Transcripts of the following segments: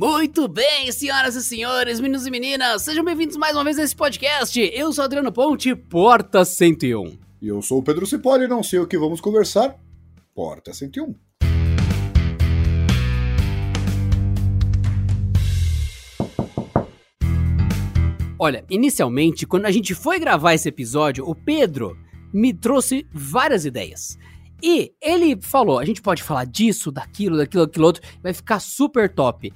Muito bem, senhoras e senhores, meninos e meninas, sejam bem-vindos mais uma vez a esse podcast. Eu sou Adriano Ponte, Porta 101. E eu sou o Pedro Cipoli, não sei o que vamos conversar. Porta 101. Olha, inicialmente, quando a gente foi gravar esse episódio, o Pedro me trouxe várias ideias. E ele falou: a gente pode falar disso, daquilo, daquilo, daquilo outro, vai ficar super top.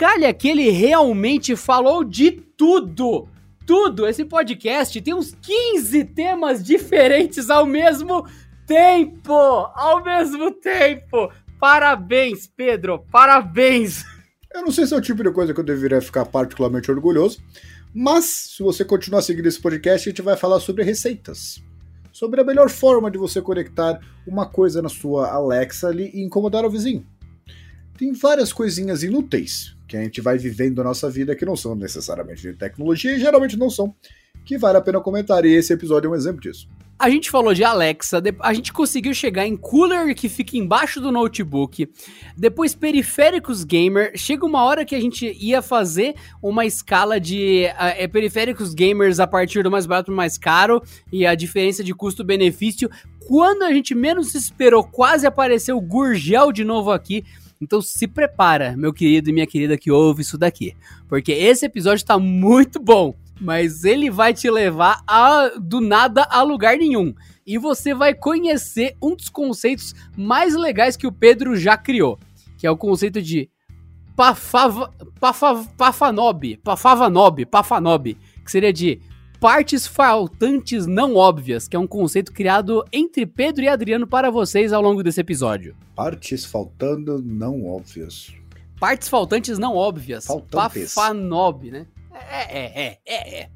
Calha que ele realmente falou de tudo! Tudo! Esse podcast tem uns 15 temas diferentes ao mesmo tempo! Ao mesmo tempo! Parabéns, Pedro! Parabéns! Eu não sei se é o tipo de coisa que eu deveria ficar particularmente orgulhoso, mas se você continuar seguindo esse podcast, a gente vai falar sobre receitas. Sobre a melhor forma de você conectar uma coisa na sua Alexa ali e incomodar o vizinho. Tem várias coisinhas inúteis que a gente vai vivendo na nossa vida que não são necessariamente de tecnologia e geralmente não são, que vale a pena comentar, e esse episódio é um exemplo disso. A gente falou de Alexa, a gente conseguiu chegar em cooler que fica embaixo do notebook, depois periféricos gamer. Chega uma hora que a gente ia fazer uma escala de uh, periféricos gamers a partir do mais barato pro mais caro e a diferença de custo-benefício. Quando a gente menos esperou, quase apareceu o Gurgel de novo aqui. Então se prepara, meu querido e minha querida que ouve isso daqui, porque esse episódio tá muito bom mas ele vai te levar a, do nada a lugar nenhum. E você vai conhecer um dos conceitos mais legais que o Pedro já criou, que é o conceito de pafava, pafa, pafanob, pafavanob, pafanob, que seria de partes faltantes não óbvias, que é um conceito criado entre Pedro e Adriano para vocês ao longo desse episódio. Partes faltando não óbvias. Partes faltantes não óbvias. Faltantes. Pafanob, né? É, é, é, é, é.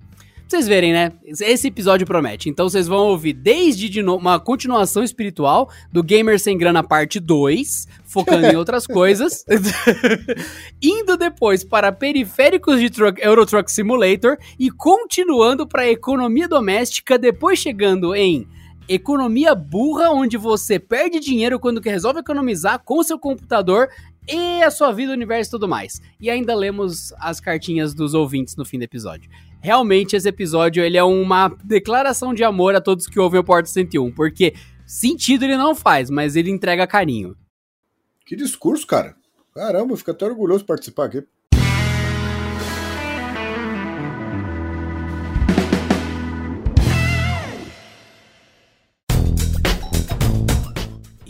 Vocês verem, né? Esse episódio promete. Então vocês vão ouvir desde de uma continuação espiritual do Gamer Sem Grana parte 2, focando em outras coisas, indo depois para periféricos de truck, Euro Truck Simulator e continuando para economia doméstica, depois chegando em economia burra, onde você perde dinheiro quando resolve economizar com seu computador e a sua vida, o universo e tudo mais. E ainda lemos as cartinhas dos ouvintes no fim do episódio. Realmente, esse episódio ele é uma declaração de amor a todos que ouvem o Porto 101, porque sentido ele não faz, mas ele entrega carinho. Que discurso, cara. Caramba, eu fico até orgulhoso de participar aqui.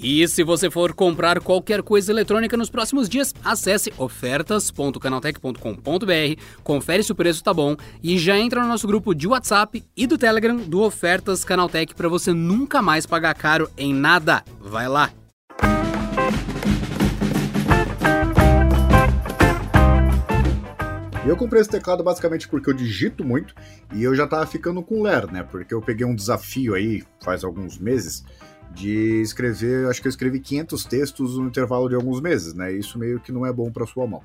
E se você for comprar qualquer coisa eletrônica nos próximos dias, acesse ofertas.canaltech.com.br, confere se o preço tá bom e já entra no nosso grupo de WhatsApp e do Telegram do Ofertas Canaltech para você nunca mais pagar caro em nada. Vai lá! Eu comprei esse teclado basicamente porque eu digito muito e eu já tava ficando com ler, né? Porque eu peguei um desafio aí faz alguns meses de escrever, acho que eu escrevi 500 textos no intervalo de alguns meses, né? Isso meio que não é bom para sua mão.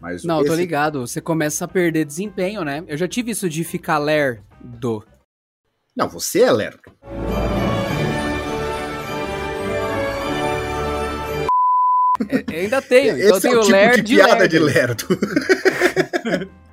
Mas não, esse... tô ligado. Você começa a perder desempenho, né? Eu já tive isso de ficar lerdo. Não, você é lerdo. É, ainda tenho. Esse então é o tipo ler de piada lerdo. de lerdo.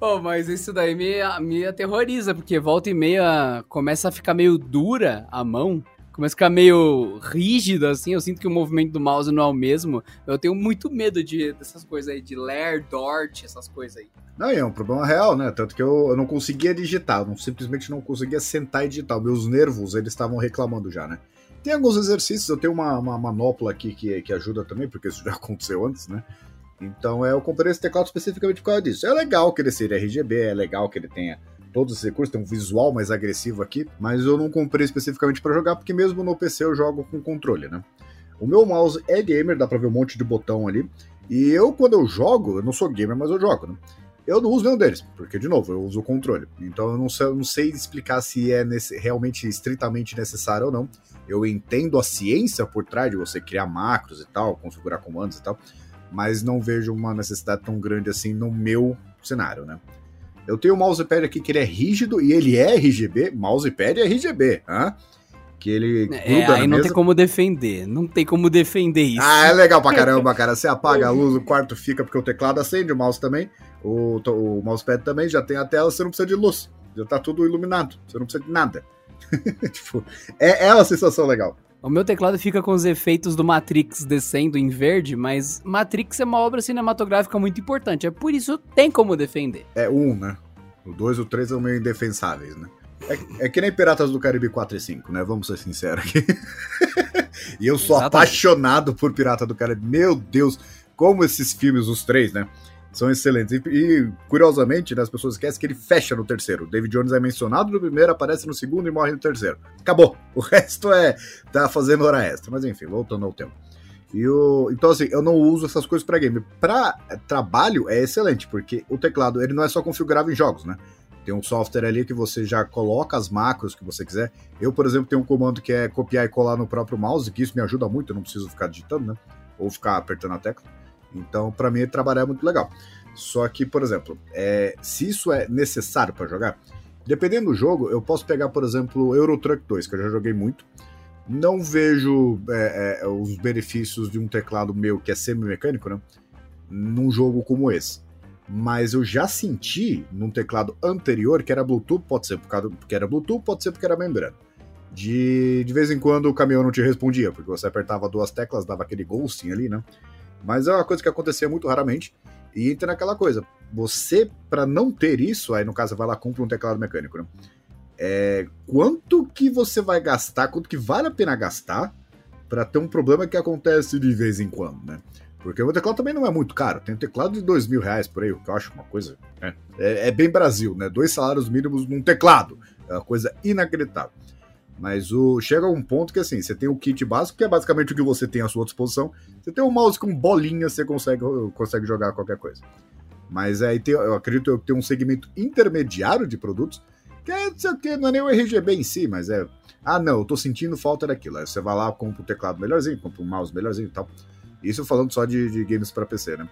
oh, mas isso daí me, me aterroriza, porque volta e meia começa a ficar meio dura a mão. Começa a ficar meio rígida, assim. Eu sinto que o movimento do mouse não é o mesmo. Eu tenho muito medo de, dessas coisas aí, de Lair, Dort, essas coisas aí. Não, é um problema real, né? Tanto que eu, eu não conseguia digitar, não, simplesmente não conseguia sentar e digitar. Meus nervos, eles estavam reclamando já, né? Tem alguns exercícios, eu tenho uma, uma manopla aqui que, que ajuda também, porque isso já aconteceu antes, né? Então é, eu comprei esse teclado especificamente por causa disso. É legal que ele seja RGB, é legal que ele tenha todos os recursos, tem um visual mais agressivo aqui, mas eu não comprei especificamente para jogar, porque mesmo no PC eu jogo com controle, né? O meu mouse é gamer, dá pra ver um monte de botão ali. E eu, quando eu jogo, eu não sou gamer, mas eu jogo, né? Eu não uso nenhum deles, porque, de novo, eu uso o controle. Então eu não sei, eu não sei explicar se é nesse, realmente estritamente necessário ou não. Eu entendo a ciência por trás de você criar macros e tal, configurar comandos e tal, mas não vejo uma necessidade tão grande assim no meu cenário, né? Eu tenho o mousepad aqui que ele é rígido e ele é RGB, mousepad é RGB, hã? que ele é, aí não tem como defender, não tem como defender isso. Ah, é legal pra caramba, cara. Você apaga a luz, o quarto fica porque o teclado acende, o mouse também, o, o mousepad também, já tem a tela, você não precisa de luz, já tá tudo iluminado, você não precisa de nada. tipo, é, é uma sensação legal. O meu teclado fica com os efeitos do Matrix descendo em verde, mas Matrix é uma obra cinematográfica muito importante, é por isso tem como defender. É um, né? O 2 e o 3 são meio indefensáveis, né? É, é, que nem Piratas do Caribe 4 e 5, né? Vamos ser sinceros aqui. e eu sou Exatamente. apaixonado por Pirata do Caribe. Meu Deus, como esses filmes, os três, né? São excelentes. E, e curiosamente, né, as pessoas esquecem que ele fecha no terceiro. David Jones é mencionado no primeiro, aparece no segundo e morre no terceiro. Acabou. O resto é tá fazendo hora extra. Mas enfim, voltando ao tema. E o, então, assim, eu não uso essas coisas para game. Para trabalho é excelente, porque o teclado ele não é só configurável em jogos, né? Tem um software ali que você já coloca as macros que você quiser. Eu, por exemplo, tenho um comando que é copiar e colar no próprio mouse, que isso me ajuda muito, eu não preciso ficar digitando, né? Ou ficar apertando a tecla. Então, para mim, trabalhar é muito legal. Só que, por exemplo, é, se isso é necessário para jogar, dependendo do jogo, eu posso pegar, por exemplo, Euro Truck 2, que eu já joguei muito. Não vejo é, é, os benefícios de um teclado meu que é semi-mecânico, né? Num jogo como esse mas eu já senti num teclado anterior que era Bluetooth, pode ser porque era Bluetooth, pode ser porque era membrana. De, de vez em quando o caminhão não te respondia, porque você apertava duas teclas, dava aquele ghosting ali, né? Mas é uma coisa que acontecia muito raramente. E entra naquela coisa, você, para não ter isso, aí no caso vai lá compra um teclado mecânico, né? É, quanto que você vai gastar, quanto que vale a pena gastar para ter um problema que acontece de vez em quando, né? Porque o teclado também não é muito caro. Tem um teclado de dois mil reais por aí, o que eu acho uma coisa. Né? É, é, bem Brasil, né? Dois salários mínimos num teclado. É uma coisa inacreditável. Mas o, chega a um ponto que assim, você tem o kit básico, que é basicamente o que você tem à sua disposição. Você tem um mouse com bolinha, você consegue, consegue jogar qualquer coisa. Mas aí eu acredito que tem um segmento intermediário de produtos, que é, que não é nem o RGB em si, mas é. Ah, não, eu tô sentindo falta daquilo. Aí você vai lá, compra um teclado melhorzinho, compra um mouse melhorzinho e tal. Isso falando só de, de games para PC, né?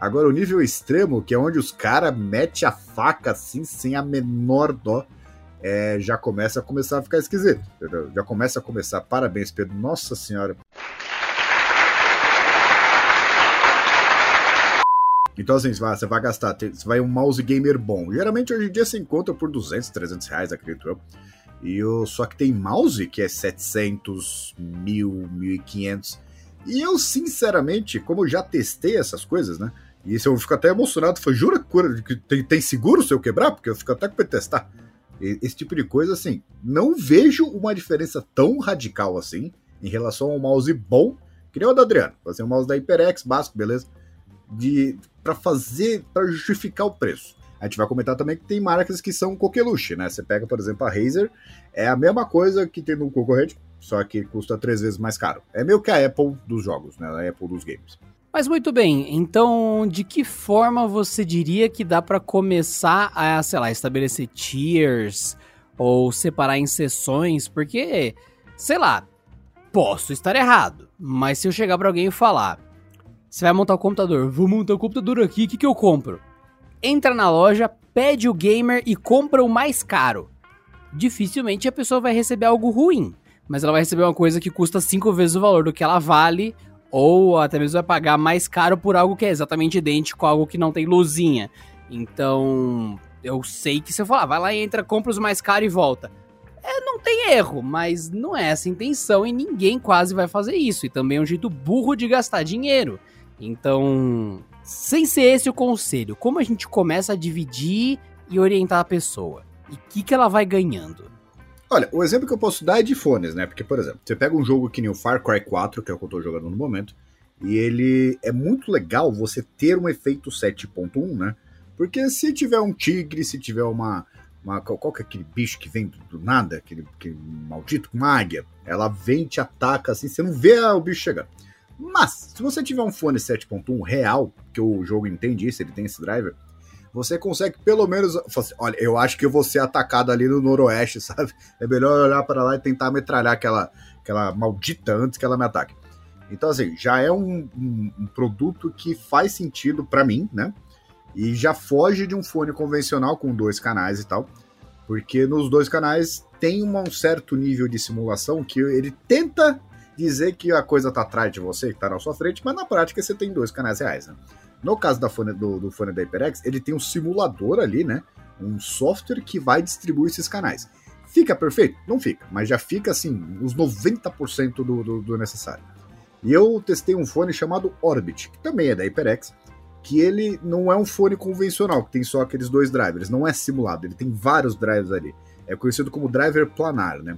Agora, o nível extremo, que é onde os caras metem a faca assim, sem a menor dó, é, já começa a começar a ficar esquisito. Entendeu? Já começa a começar. Parabéns, Pedro. Nossa Senhora. Então, assim, você vai, gastar, você vai um mouse gamer bom. Geralmente, hoje em dia, você encontra por 200, 300 reais, acredito eu. E o, só que tem mouse que é 700, 1000, 1500. E eu, sinceramente, como eu já testei essas coisas, né? E isso eu fico até emocionado. Foi, jura que tem, tem seguro se eu quebrar? Porque eu fico até com testar. Esse tipo de coisa, assim, não vejo uma diferença tão radical assim em relação ao mouse bom, que nem o da Adriano. Fazer um mouse da HyperX básico, beleza? De, para fazer, para justificar o preço. A gente vai comentar também que tem marcas que são coqueluche, né? Você pega, por exemplo, a Razer, é a mesma coisa que tem no concorrente, só que custa três vezes mais caro. É meio que a Apple dos jogos, né? A Apple dos games. Mas muito bem, então de que forma você diria que dá para começar a, sei lá, estabelecer tiers ou separar em sessões? Porque, sei lá, posso estar errado, mas se eu chegar para alguém e falar: você vai montar o computador, vou montar o computador aqui, o que, que eu compro? entra na loja, pede o gamer e compra o mais caro. Dificilmente a pessoa vai receber algo ruim, mas ela vai receber uma coisa que custa cinco vezes o valor do que ela vale, ou até mesmo vai pagar mais caro por algo que é exatamente idêntico a algo que não tem luzinha. Então, eu sei que se eu falar, vai lá e entra, compra os mais caros e volta. É, não tem erro, mas não é essa a intenção e ninguém quase vai fazer isso. E também é um jeito burro de gastar dinheiro. Então, sem ser esse o conselho, como a gente começa a dividir e orientar a pessoa? E o que, que ela vai ganhando? Olha, o exemplo que eu posso dar é de fones, né? Porque, por exemplo, você pega um jogo que nem o Far Cry 4, que é o que eu tô jogando no momento, e ele é muito legal você ter um efeito 7.1, né? Porque se tiver um tigre, se tiver uma. uma qual que é aquele bicho que vem do, do nada, aquele, aquele maldito, uma águia, ela vem te ataca assim, você não vê o bicho chegando. Mas, se você tiver um fone 7.1 real, que o jogo entende isso, ele tem esse driver, você consegue pelo menos. Assim, Olha, eu acho que eu vou ser atacado ali no noroeste, sabe? É melhor olhar para lá e tentar metralhar aquela, aquela maldita antes que ela me ataque. Então, assim, já é um, um, um produto que faz sentido para mim, né? E já foge de um fone convencional com dois canais e tal. Porque nos dois canais tem um certo nível de simulação que ele tenta dizer que a coisa tá atrás de você, que tá na sua frente, mas na prática você tem dois canais reais, né? No caso da fone, do, do fone da HyperX, ele tem um simulador ali, né? Um software que vai distribuir esses canais. Fica perfeito? Não fica, mas já fica assim, uns 90% do, do, do necessário. E eu testei um fone chamado Orbit, que também é da HyperX, que ele não é um fone convencional, que tem só aqueles dois drivers, não é simulado, ele tem vários drivers ali. É conhecido como driver planar, né?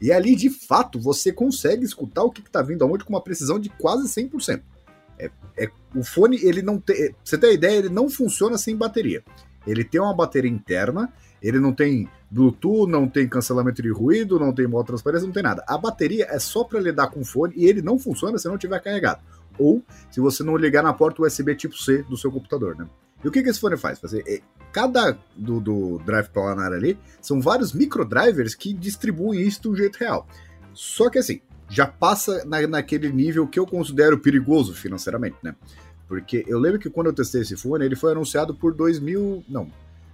E ali, de fato, você consegue escutar o que está vindo aonde com uma precisão de quase 100%. É, é, o fone, ele não tem. É, você tem a ideia, ele não funciona sem bateria. Ele tem uma bateria interna, ele não tem Bluetooth, não tem cancelamento de ruído, não tem modo transparência, não tem nada. A bateria é só para lidar com o fone e ele não funciona se não tiver carregado. Ou se você não ligar na porta USB tipo C do seu computador, né? E o que, que esse fone faz? Fazer, é, cada do, do drive planar ali são vários microdrivers que distribuem isso de um jeito real. Só que assim, já passa na, naquele nível que eu considero perigoso financeiramente, né? Porque eu lembro que quando eu testei esse fone, ele foi anunciado por 2 mil. Não,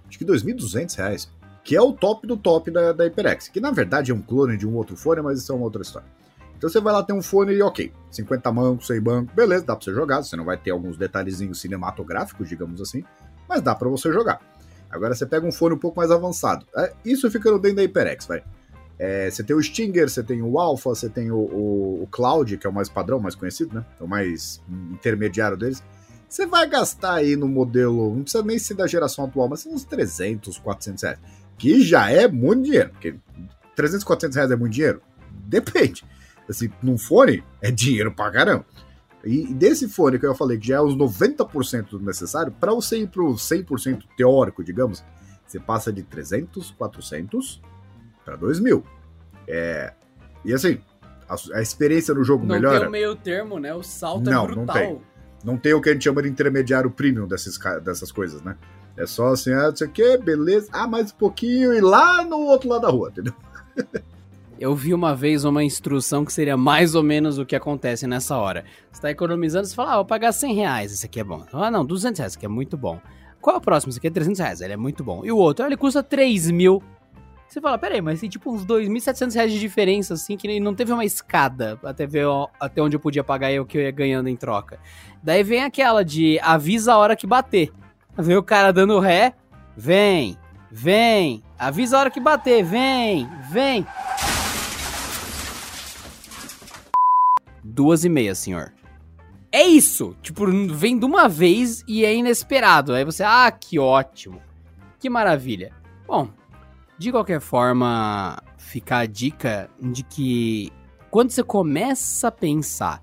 acho que 2.200 reais. Que é o top do top da, da HyperX. Que na verdade é um clone de um outro fone, mas isso é uma outra história. Então você vai lá ter um fone e ok, 50 mancos, 100 banco, beleza, dá pra você jogar. Você não vai ter alguns detalhezinhos cinematográficos, digamos assim, mas dá para você jogar. Agora você pega um fone um pouco mais avançado. É, isso fica dentro da HyperX, vai. É, você tem o Stinger, você tem o Alpha, você tem o, o, o, Cloud, que é o mais padrão, mais conhecido, né? É o mais intermediário deles. Você vai gastar aí no modelo, não precisa nem ser da geração atual, mas uns 300, 400 reais. Que já é muito dinheiro. Porque 300, 400 reais é muito dinheiro? Depende. Assim, num fone, é dinheiro pra caramba. E desse fone que eu falei, que já é os 90% do necessário, para você ir pro 100% teórico, digamos, você passa de 300, 400 para 2 mil. É, e assim, a, a, experiência no jogo não melhora. Não tem o meio termo, né? O salto é não, é brutal. Não tem. Não tem o que a gente chama de intermediário premium dessas, dessas coisas, né? É só assim, ah, não sei o que, beleza. Ah, mais um pouquinho e lá no outro lado da rua, entendeu? Eu vi uma vez uma instrução que seria mais ou menos o que acontece nessa hora. Você está economizando, você fala, ah, vou pagar 100 reais, esse aqui é bom. Ah, não, 200 reais, esse aqui é muito bom. Qual é o próximo? Esse aqui é 300 reais, ele é muito bom. E o outro, ele custa 3 mil. Você fala, peraí, mas tem tipo uns 2.700 reais de diferença, assim, que não teve uma escada até ver até onde eu podia pagar e o que eu ia ganhando em troca. Daí vem aquela de avisa a hora que bater. Vem o cara dando ré, vem, vem, avisa a hora que bater, vem, vem. Duas e meia, senhor. É isso! Tipo, vem de uma vez e é inesperado. Aí você, ah, que ótimo. Que maravilha. Bom, de qualquer forma, fica a dica de que quando você começa a pensar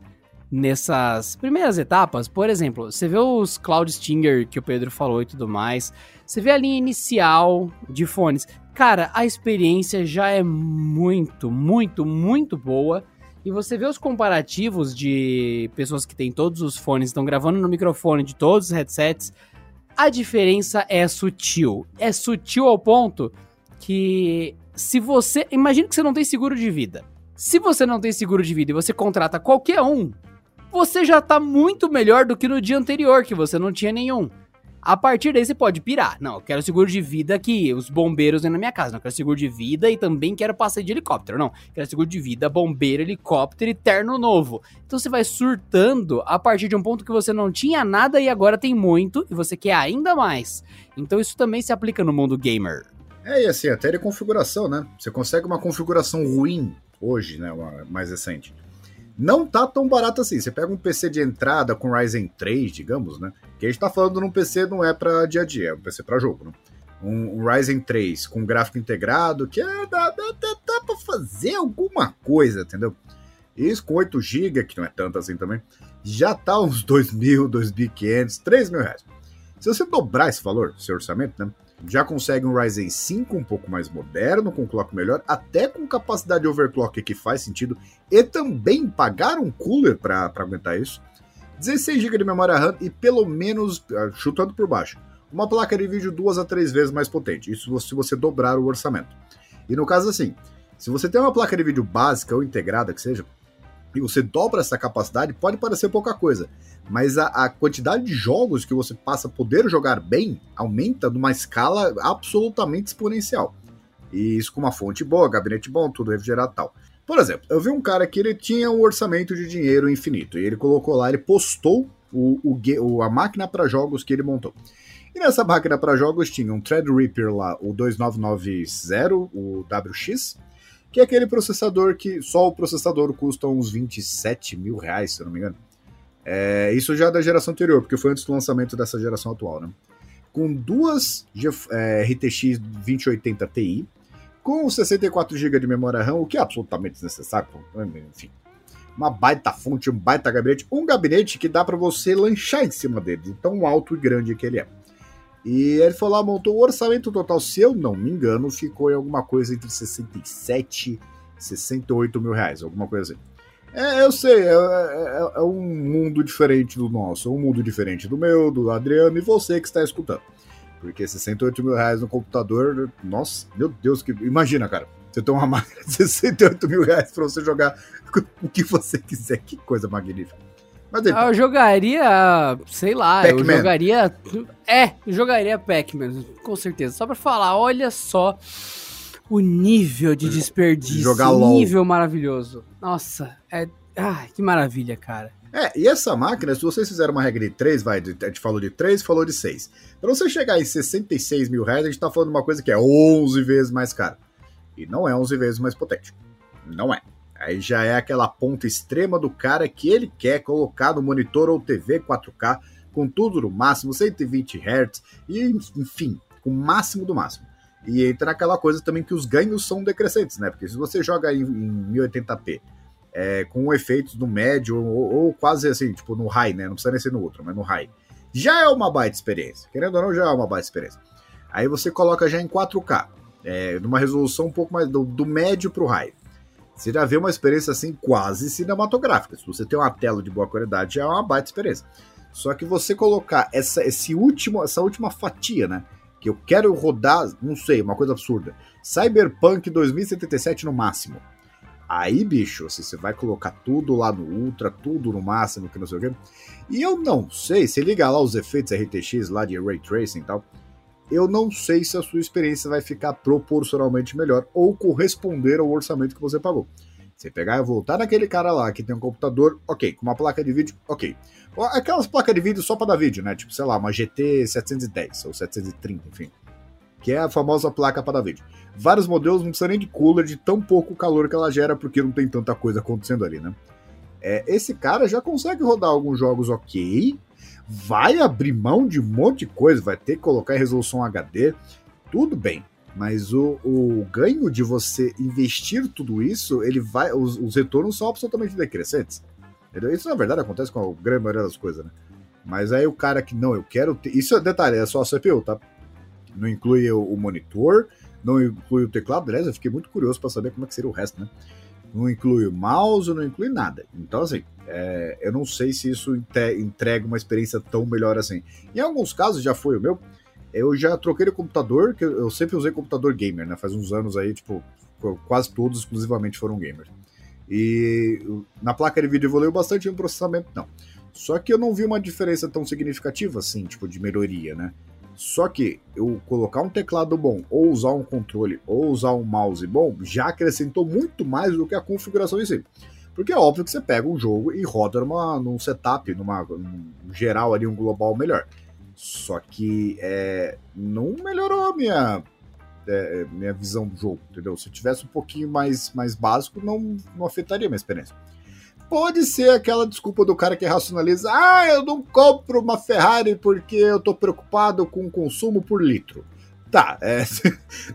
nessas primeiras etapas, por exemplo, você vê os Cloud Stinger que o Pedro falou e tudo mais, você vê a linha inicial de fones. Cara, a experiência já é muito, muito, muito boa. E você vê os comparativos de pessoas que têm todos os fones, estão gravando no microfone de todos os headsets. A diferença é sutil. É sutil ao ponto que se você. Imagina que você não tem seguro de vida. Se você não tem seguro de vida e você contrata qualquer um, você já tá muito melhor do que no dia anterior, que você não tinha nenhum. A partir daí você pode pirar. Não, eu quero seguro de vida que os bombeiros na minha casa. Não, eu quero seguro de vida e também quero passeio de helicóptero. Não, quero seguro de vida, bombeiro, helicóptero e terno novo. Então você vai surtando a partir de um ponto que você não tinha nada e agora tem muito e você quer ainda mais. Então isso também se aplica no mundo gamer. É, e assim, até de configuração, né? Você consegue uma configuração ruim hoje, né? Uma mais recente. Não tá tão barato assim. Você pega um PC de entrada com Ryzen 3, digamos, né? Que a gente tá falando num PC não é para dia a dia, é um PC para jogo, né? Um, um, Ryzen 3 com gráfico integrado, que é, dá, dá, dá, dá pra fazer alguma coisa, entendeu? Isso com 8 GB, que não é tanto assim também, já tá uns 2.000, 2.500, 3.000 reais. Se você dobrar esse valor, seu orçamento, né? Já consegue um Ryzen 5 um pouco mais moderno, com clock melhor, até com capacidade de overclock que faz sentido, e também pagar um cooler para aguentar isso. 16 GB de memória RAM e pelo menos, ah, chutando por baixo, uma placa de vídeo duas a três vezes mais potente. Isso se você dobrar o orçamento. E no caso assim, se você tem uma placa de vídeo básica ou integrada que seja, e você dobra essa capacidade, pode parecer pouca coisa, mas a, a, quantidade de jogos que você passa a poder jogar bem aumenta numa escala absolutamente exponencial. E isso com uma fonte boa, gabinete bom, tudo refrigerado e tal. Por exemplo, eu vi um cara que ele tinha um orçamento de dinheiro infinito. E ele colocou lá, ele postou o, o, a máquina para jogos que ele montou. E nessa máquina para jogos tinha um Threadripper lá, o 2990, o WX, que é aquele processador que só o processador custa uns 27 mil reais, se eu não me engano. É, isso já é da geração anterior, porque foi antes do lançamento dessa geração atual, né? Com duas é, RTX 2080 Ti, com 64 GB de memória RAM, o que é absolutamente desnecessário, enfim. Uma baita fonte, um baita gabinete, um gabinete que dá para você lanchar em cima dele, de tão alto e grande que ele é. E ele foi lá, montou o orçamento total, se eu não me engano, ficou em alguma coisa entre 67 e 68 mil reais, alguma coisa assim. É, eu sei, é, é, é, um mundo diferente do nosso, um mundo diferente do meu, do Adriano e você que está escutando. Porque 68 mil reais no computador, nossa, meu Deus, que. Imagina, cara. Você tem uma máquina de 68 mil reais pra você jogar o que você quiser. Que coisa magnífica. Mas aí, eu jogaria, sei lá, eu jogaria. É, eu jogaria Pac-Man, com certeza. Só pra falar, olha só o nível de desperdício. Jogar LOL. nível maravilhoso. Nossa, é. Ai, que maravilha, cara. É, e essa máquina, se vocês fizeram uma regra de 3, vai, a gente falou de 3, falou de 6. Pra você chegar em 66 mil reais, a gente tá falando de uma coisa que é 11 vezes mais cara. E não é 11 vezes mais potente. Não é. Aí já é aquela ponta extrema do cara que ele quer colocar no monitor ou TV 4K, com tudo no máximo, 120 Hz, e enfim, com o máximo do máximo. E entra naquela coisa também que os ganhos são decrescentes, né? Porque se você joga em, em 1080p é, com efeitos no médio ou, ou, quase assim, tipo no high, né? Não precisa nem ser no outro, mas no high. Já é uma baita experiência. Querendo ou não, já é uma baita experiência. Aí você coloca já em 4K, é, numa resolução um pouco mais do, do médio pro high. Você já vê uma experiência assim quase cinematográfica. Se você tem uma tela de boa qualidade, já é uma baita experiência. Só que você colocar essa, esse último, essa última fatia, né? Que eu quero rodar, não sei, uma coisa absurda. Cyberpunk 2077 no máximo. Aí, bicho, assim, você vai colocar tudo lá no Ultra, tudo no máximo, que não sei o quê. E eu não sei, se ligar lá os efeitos RTX lá de Ray Tracing e tal, eu não sei se a sua experiência vai ficar proporcionalmente melhor ou corresponder ao orçamento que você pagou. Você pegar e voltar naquele cara lá que tem um computador, ok, com uma placa de vídeo, ok. Aquelas placas de vídeo só para dar vídeo, né? Tipo, sei lá, uma GT 710 ou 730, enfim que é a famosa placa para vídeo. Vários modelos não precisam nem de cooler, de tão pouco calor que ela gera, porque não tem tanta coisa acontecendo ali, né? É, esse cara já consegue rodar alguns jogos ok, vai abrir mão de um monte de coisa, vai ter que colocar em resolução HD, tudo bem. Mas o, o ganho de você investir tudo isso, ele vai, os, os retornos são absolutamente decrescentes. Isso na verdade acontece com a grande maioria das coisas, né? Mas aí o cara que não, eu quero ter. Isso é detalhe, é só a CPU, tá? não inclui o, monitor, não inclui o teclado. Aliás, eu fiquei muito curioso para saber como é que seria o resto, né? Não inclui o mouse, não inclui nada. Então, assim, é, eu não sei se isso entrega uma experiência tão melhor assim. Em alguns casos já foi o meu. Eu já troquei de computador, que eu sempre usei computador gamer, né? Faz uns anos aí, tipo, quase todos exclusivamente foram gamers. E na placa de vídeo evoluiu bastante no processamento, não. Só que eu não vi uma diferença tão significativa assim, tipo, de melhoria, né? Só que eu colocar um teclado bom, ou usar um controle, ou usar um mouse bom, já acrescentou muito mais do que a configuração em si. Porque é óbvio que você pega um jogo e roda numa, num setup, numa num geral ali, um global melhor. Só que é, não melhorou a minha, é, minha visão do jogo, entendeu? Se tivesse um pouquinho mais, mais básico, não, não afetaria a minha experiência. Pode ser aquela desculpa do cara que racionaliza: ah, eu não compro uma Ferrari porque eu tô preocupado com o consumo por litro. Tá, é,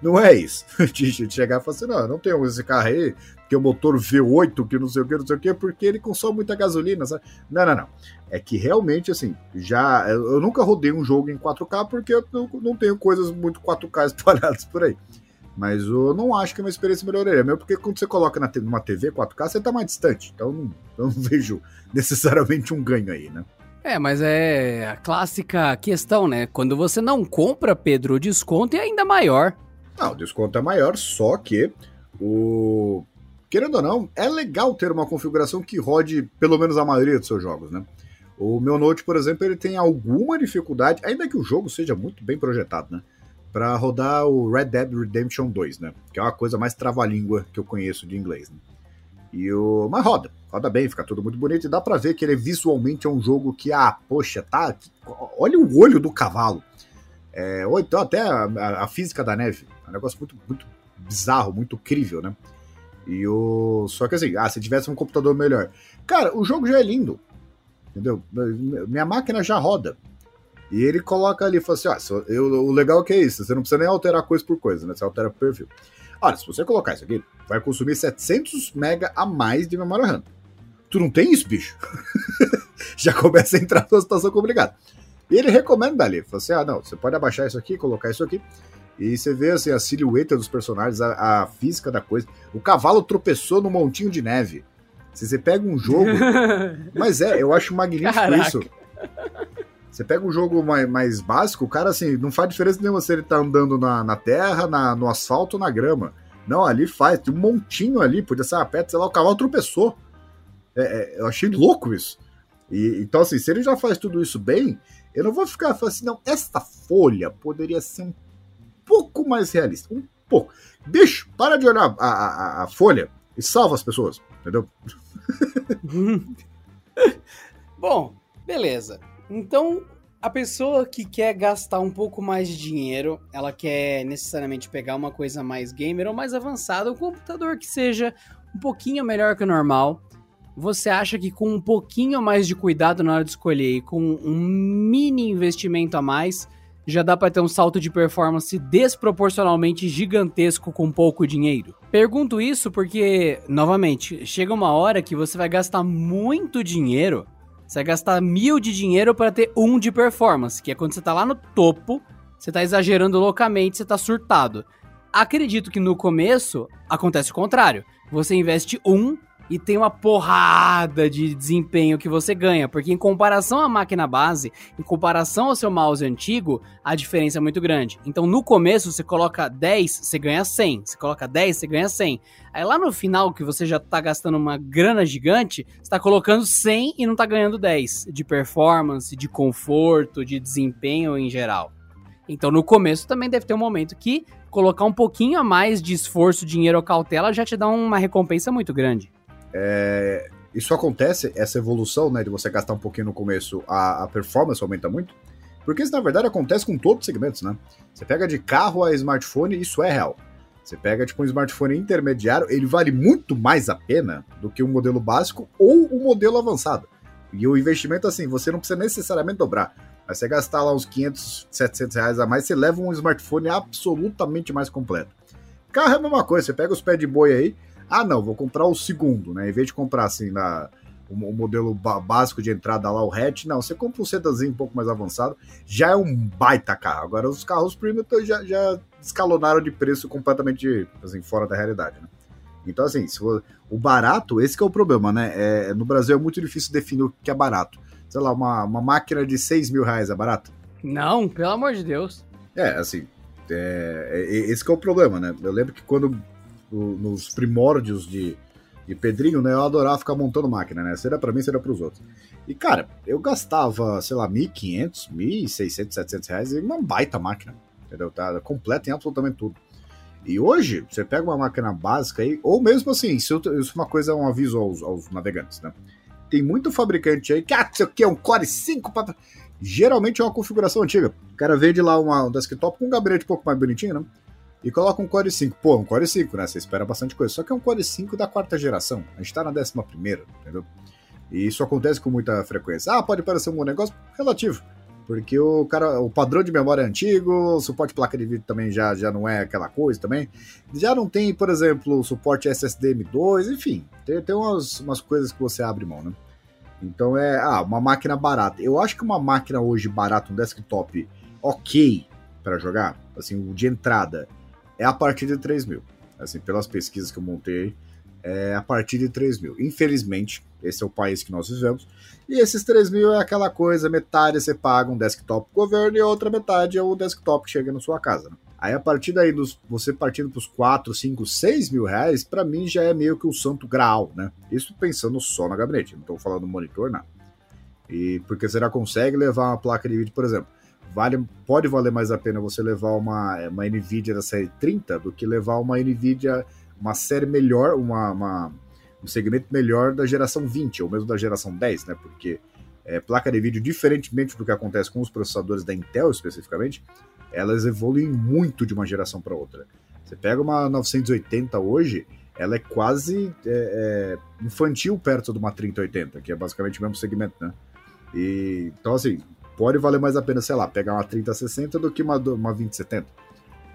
não é isso. De chegar e falar assim: não, eu não tenho esse carro aí, que é o motor V8, que não sei o que, não sei o que, porque ele consome muita gasolina, sabe? Não, não, não. É que realmente, assim, já. Eu nunca rodei um jogo em 4K porque eu não tenho coisas muito 4K espalhadas por aí. Mas eu não acho que é uma experiência melhoraria. Mesmo porque quando você coloca na, numa TV 4K, você tá mais distante. Então não, eu não vejo necessariamente um ganho aí, né? É, mas é a clássica questão, né? Quando você não compra, Pedro, o desconto é ainda maior. Não, o desconto é maior, só que o. Querendo ou não, é legal ter uma configuração que rode pelo menos a maioria dos seus jogos, né? O meu Note, por exemplo, ele tem alguma dificuldade, ainda que o jogo seja muito bem projetado, né? Para rodar o Red Dead Redemption 2, né? Que é uma coisa mais trava-língua que eu conheço de inglês. Né? E o... Mas roda, roda bem, fica tudo muito bonito e dá para ver que ele visualmente é um jogo que, ah, poxa, tá. Olha o olho do cavalo. É, ou então até a, a, física da neve. É um negócio muito, muito bizarro, muito crível, né? E o. Só que assim, ah, se tivesse um computador melhor. Cara, o jogo já é lindo. Entendeu? Minha máquina já roda. E ele coloca ali, fala assim: ó, eu, o legal é que é isso, você não precisa nem alterar coisa por coisa, né? Você altera perfil. Olha, se você colocar isso aqui, vai consumir 700 MB a mais de memória RAM. Tu não tem isso, bicho? Já começa a entrar numa situação complicada. E ele recomenda ali, fala assim: ah, não, você pode abaixar isso aqui, colocar isso aqui. E você vê assim, a silhueta dos personagens, a, a física da coisa. O cavalo tropeçou no montinho de neve. Se você pega um jogo. Mas é, eu acho magnífico Caraca. isso. Você pega um jogo mais, mais, básico, o cara, assim, não faz diferença nenhuma se ele tá andando na, na terra, na, no asfalto ou na grama. Não, ali faz, tem um montinho ali, podia ser uma pedra, sei lá, o cavalo tropeçou. É, é, eu achei louco isso. E, então, assim, se ele já faz tudo isso bem, eu não vou ficar falando assim, não, esta folha poderia ser um pouco mais realista. Um pouco. Bicho, para de olhar a, a, a folha e salva as pessoas, entendeu? Bom, beleza. Então, a pessoa que quer gastar um pouco mais de dinheiro, ela quer necessariamente pegar uma coisa mais gamer ou mais avançada, um computador que seja um pouquinho melhor que o normal. Você acha que com um pouquinho mais de cuidado na hora de escolher e com um mini investimento a mais, já dá para ter um salto de performance desproporcionalmente gigantesco com pouco dinheiro? Pergunto isso porque, novamente, chega uma hora que você vai gastar muito dinheiro você vai gastar mil de dinheiro para ter um de performance, que é quando você tá lá no topo, você tá exagerando loucamente, você tá surtado. Acredito que no começo acontece o contrário. Você investe um e tem uma porrada de desempenho que você ganha, porque em comparação à máquina base, em comparação ao seu mouse antigo, a diferença é muito grande. Então no começo você coloca 10, você ganha 100, você coloca 10, você ganha 100. Aí lá no final que você já tá gastando uma grana gigante, você tá colocando 100 e não tá ganhando 10 de performance, de conforto, de desempenho em geral. Então no começo também deve ter um momento que colocar um pouquinho a mais de esforço, dinheiro ou cautela já te dá uma recompensa muito grande. É, isso acontece, essa evolução, né, de você gastar um pouquinho no começo, a, a performance aumenta muito, porque isso na verdade acontece com todos os segmentos, né? Você pega de carro a smartphone, isso é real. Você pega tipo um smartphone intermediário, ele vale muito mais a pena do que um modelo básico ou um modelo avançado. E o investimento, assim, você não precisa necessariamente dobrar. Mas você gastar lá uns 500, 700 reais a mais, você leva um smartphone absolutamente mais completo. Carro é a mesma coisa, você pega os pés de boi aí, ah, não, vou comprar o segundo, né? Em vez de comprar assim na, o, modelo básico de entrada lá, o hatch, não, você compra um sedanzinho um pouco mais avançado, já é um baita carro. Agora os carros premium já, já escalonaram de preço completamente assim, fora da realidade, né? Então, assim, se for, o barato, esse é o problema, né? É, no Brasil é muito difícil definir o que é barato. Sei lá, uma, uma máquina de 6 mil reais é barato? Não, pelo amor de Deus. É, assim, é, é, esse é o problema, né? Eu lembro que quando nos primórdios de, de Pedrinho, né? Eu adorava ficar montando máquina, né? Seria para mim, seria para os outros. E, cara, eu gastava, sei lá, 1.500, 1.600, 700 reais em uma baita máquina, entendeu? Tá completa em absolutamente tudo. E hoje, você pega uma máquina básica aí, ou mesmo assim, isso, isso é uma coisa, um aviso aos, aos navegantes, né? Tem muito fabricante aí que, ah, isso aqui é um Core 5 para Geralmente é uma configuração antiga. O cara vende lá uma, um desktop com um gabinete um pouco mais bonitinho, né? E coloca um Core 5. Pô, um Core 5, né? Você espera bastante coisa. Só que é um Core 5 da quarta geração. A gente tá na décima primeira, entendeu? E isso acontece com muita frequência. Ah, pode parecer um bom negócio? Relativo. Porque o cara, o padrão de memória é antigo, o suporte placa de vídeo também já, já não é aquela coisa também. Já não tem, por exemplo, suporte SSD M2, enfim, tem, tem umas, umas coisas que você abre mão, né? Então é, ah, uma máquina barata. Eu acho que uma máquina hoje barata, um desktop ok para jogar, assim, de entrada, é a partir de 3 mil. Assim, pelas pesquisas que eu montei, é a partir de 3 mil. Infelizmente, esse é o país que nós vivemos. E esses 3 mil é aquela coisa: metade você paga um desktop governo e outra metade é o desktop que chega na sua casa. Né? Aí a partir daí, dos, você partindo para os 4, 5, 6 mil reais, para mim já é meio que o santo graal, né? Isso pensando só na gabinete, não estou falando do monitor, nada. E porque você já consegue levar uma placa de vídeo, por exemplo. Vale, pode valer mais a pena você levar uma, uma NVIDIA da série 30 do que levar uma NVIDIA, uma série melhor, uma, uma um segmento melhor da geração 20, ou mesmo da geração 10, né? Porque é, placa de vídeo, diferentemente do que acontece com os processadores da Intel especificamente, elas evoluem muito de uma geração para outra. Você pega uma 980 hoje, ela é quase é, é, infantil perto de uma 3080, que é basicamente o mesmo segmento, né? E, então, assim, pode valer mais a pena, sei lá, pegar uma 3060 do que uma, uma 2070,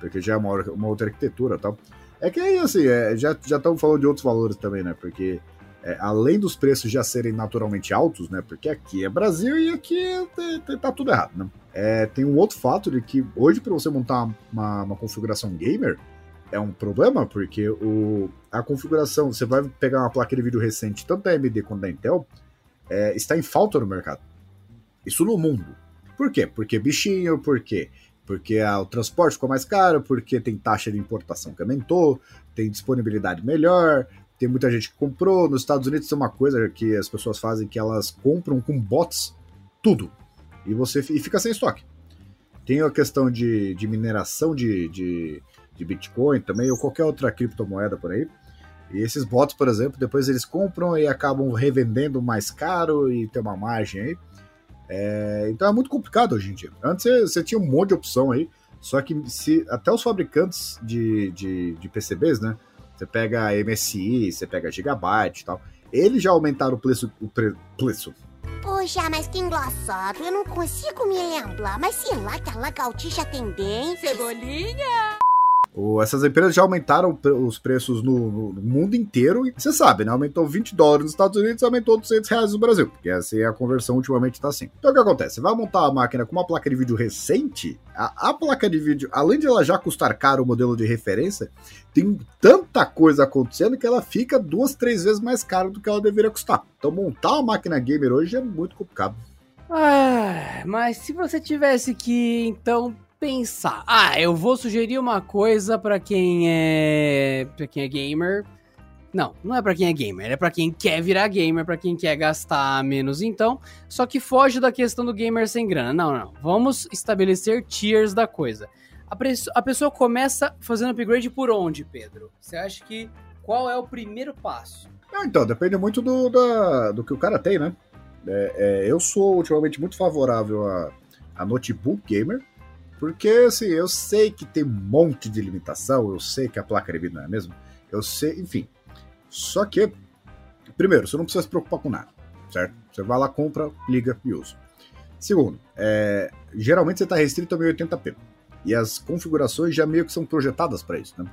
porque já é uma, uma outra arquitetura tal. É que aí, assim, é, já estamos falando de outros valores também, né? Porque é, além dos preços já serem naturalmente altos, né? Porque aqui é Brasil e aqui tá, tá tudo errado, né? É, tem um outro fato de que hoje para você montar uma, uma, configuração gamer é um problema, porque o, a configuração, você vai pegar uma placa de vídeo recente, tanto da AMD quanto da Intel, é, está em falta no mercado. Isso no mundo. Por quê? Porque bichinho, por quê? Porque ah, o transporte ficou mais caro, porque tem taxa de importação que aumentou, tem disponibilidade melhor, tem muita gente que comprou. Nos Estados Unidos tem uma coisa que as pessoas fazem que elas compram com bots tudo. E você e fica sem estoque. Tem a questão de, de mineração de, de, de Bitcoin também, ou qualquer outra criptomoeda por aí. E esses bots, por exemplo, depois eles compram e acabam revendendo mais caro e tem uma margem aí. É, então é muito complicado hoje em dia. Antes você, você, tinha um monte de opção aí, só que se até os fabricantes de, de, de PCBs, né? Você pega MSI, você pega Gigabyte e tal. Eles já aumentaram o preço. O pre, preço. Poxa, mas que engraçado. Eu não consigo me lembrar. Mas sei lá que a lagartixa tem bem. Cebolinha! Essas empresas já aumentaram os preços no, mundo inteiro e você sabe, né? Aumentou 20 dólares nos Estados Unidos aumentou 200 reais no Brasil, porque é a conversão ultimamente tá assim. Então o que acontece? Você vai montar a máquina com uma placa de vídeo recente, a, a placa de vídeo, além de ela já custar caro o modelo de referência, tem tanta coisa acontecendo que ela fica duas, três vezes mais cara do que ela deveria custar. Então montar uma máquina gamer hoje é muito complicado. Ah, mas se você tivesse que, então, pensar. Ah, eu vou sugerir uma coisa para quem é para quem é gamer. Não, não é para quem é gamer, é para quem quer virar gamer, para quem quer gastar menos então, só que foge da questão do gamer sem grana. Não, não. Vamos estabelecer tiers da coisa. A, a pessoa começa fazendo upgrade por onde, Pedro? Você acha que qual é o primeiro passo? Ah, então, depende muito do, da, do que o cara tem, né? É, é, eu sou ultimamente muito favorável a, a notebook gamer, porque, assim, eu sei que tem um monte de limitação, eu sei que a placa de vídeo não é mesmo, eu sei, enfim. Só que, primeiro, você não precisa se preocupar com nada, certo? Você vai lá, compra, liga e usa. Segundo, é, geralmente você está restrito a 1080p. E as configurações já meio que são projetadas para isso, né?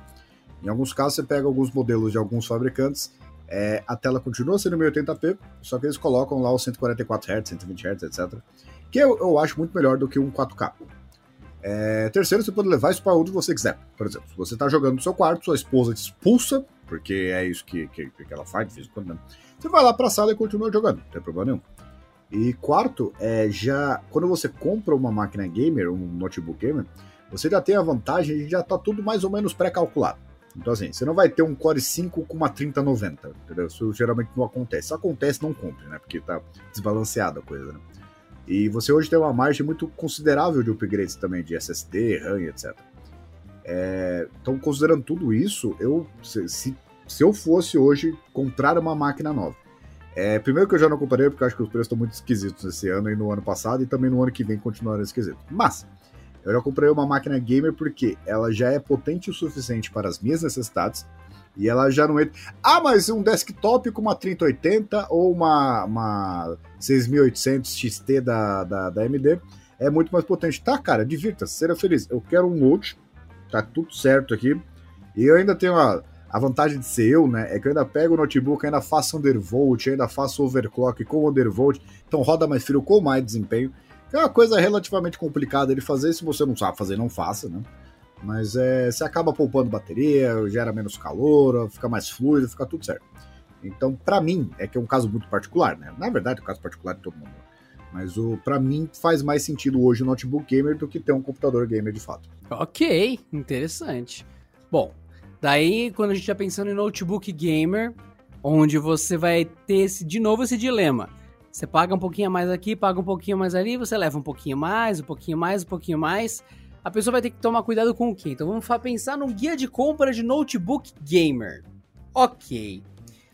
Em alguns casos, você pega alguns modelos de alguns fabricantes, é, a tela continua sendo 1080p, só que eles colocam lá os 144 Hz, 120 Hz, etc. Que eu, eu acho muito melhor do que um 4K. É, terceiro, você pode levar isso para onde você quiser. Por exemplo, se você está jogando no seu quarto, sua esposa te expulsa, porque é isso que, que, que ela faz de vez em quando. Né? Você vai lá para a sala e continua jogando, não tem problema nenhum. E quarto, é já quando você compra uma máquina gamer, um notebook gamer, você já tem a vantagem de já tá tudo mais ou menos pré-calculado. Então assim, você não vai ter um Core 5 com uma 3090, entendeu? Isso geralmente não acontece. Se acontece, não compre, né? Porque tá desbalanceada a coisa, né? E você hoje tem uma margem muito considerável de upgrades também, de SSD, RAM, etc. É, então, considerando tudo isso, eu se, se, se, eu fosse hoje comprar uma máquina nova. É, primeiro que eu já não comparei, porque eu acho que os preços estão muito esquisitos esse ano e no ano passado, e também no ano que vem continuarão esquisitos. Mas, eu já comprei uma máquina gamer porque ela já é potente o suficiente para as minhas necessidades, e ela já não entra. Ah, mas um desktop com uma 3080 ou uma, uma 6800 XT da, da, da AMD é muito mais potente. Tá, cara, divirta-se, seja feliz. Eu quero um Note, tá tudo certo aqui. E eu ainda tenho a, a vantagem de ser eu, né? É que eu ainda pego o notebook, ainda faço undervolt, ainda faço overclock com undervolt, então roda mais frio com mais desempenho. É uma coisa relativamente complicada de fazer, se você não sabe fazer, não faça, né? Mas é, você acaba poupando bateria, gera menos calor, fica mais fluido, fica tudo certo. Então, para mim, é que é um caso muito particular, né? Na verdade, é um caso particular de todo mundo. Mas o para mim faz mais sentido hoje o notebook gamer do que ter um computador gamer de fato. Ok, interessante. Bom, daí quando a gente está pensando em notebook gamer, onde você vai ter esse, de novo esse dilema. Você paga um pouquinho mais aqui, paga um pouquinho mais ali, você leva um pouquinho mais, um pouquinho mais, um pouquinho mais. A pessoa vai ter que tomar cuidado com o quê? Então vamos pensar num guia de compra de notebook gamer. Ok.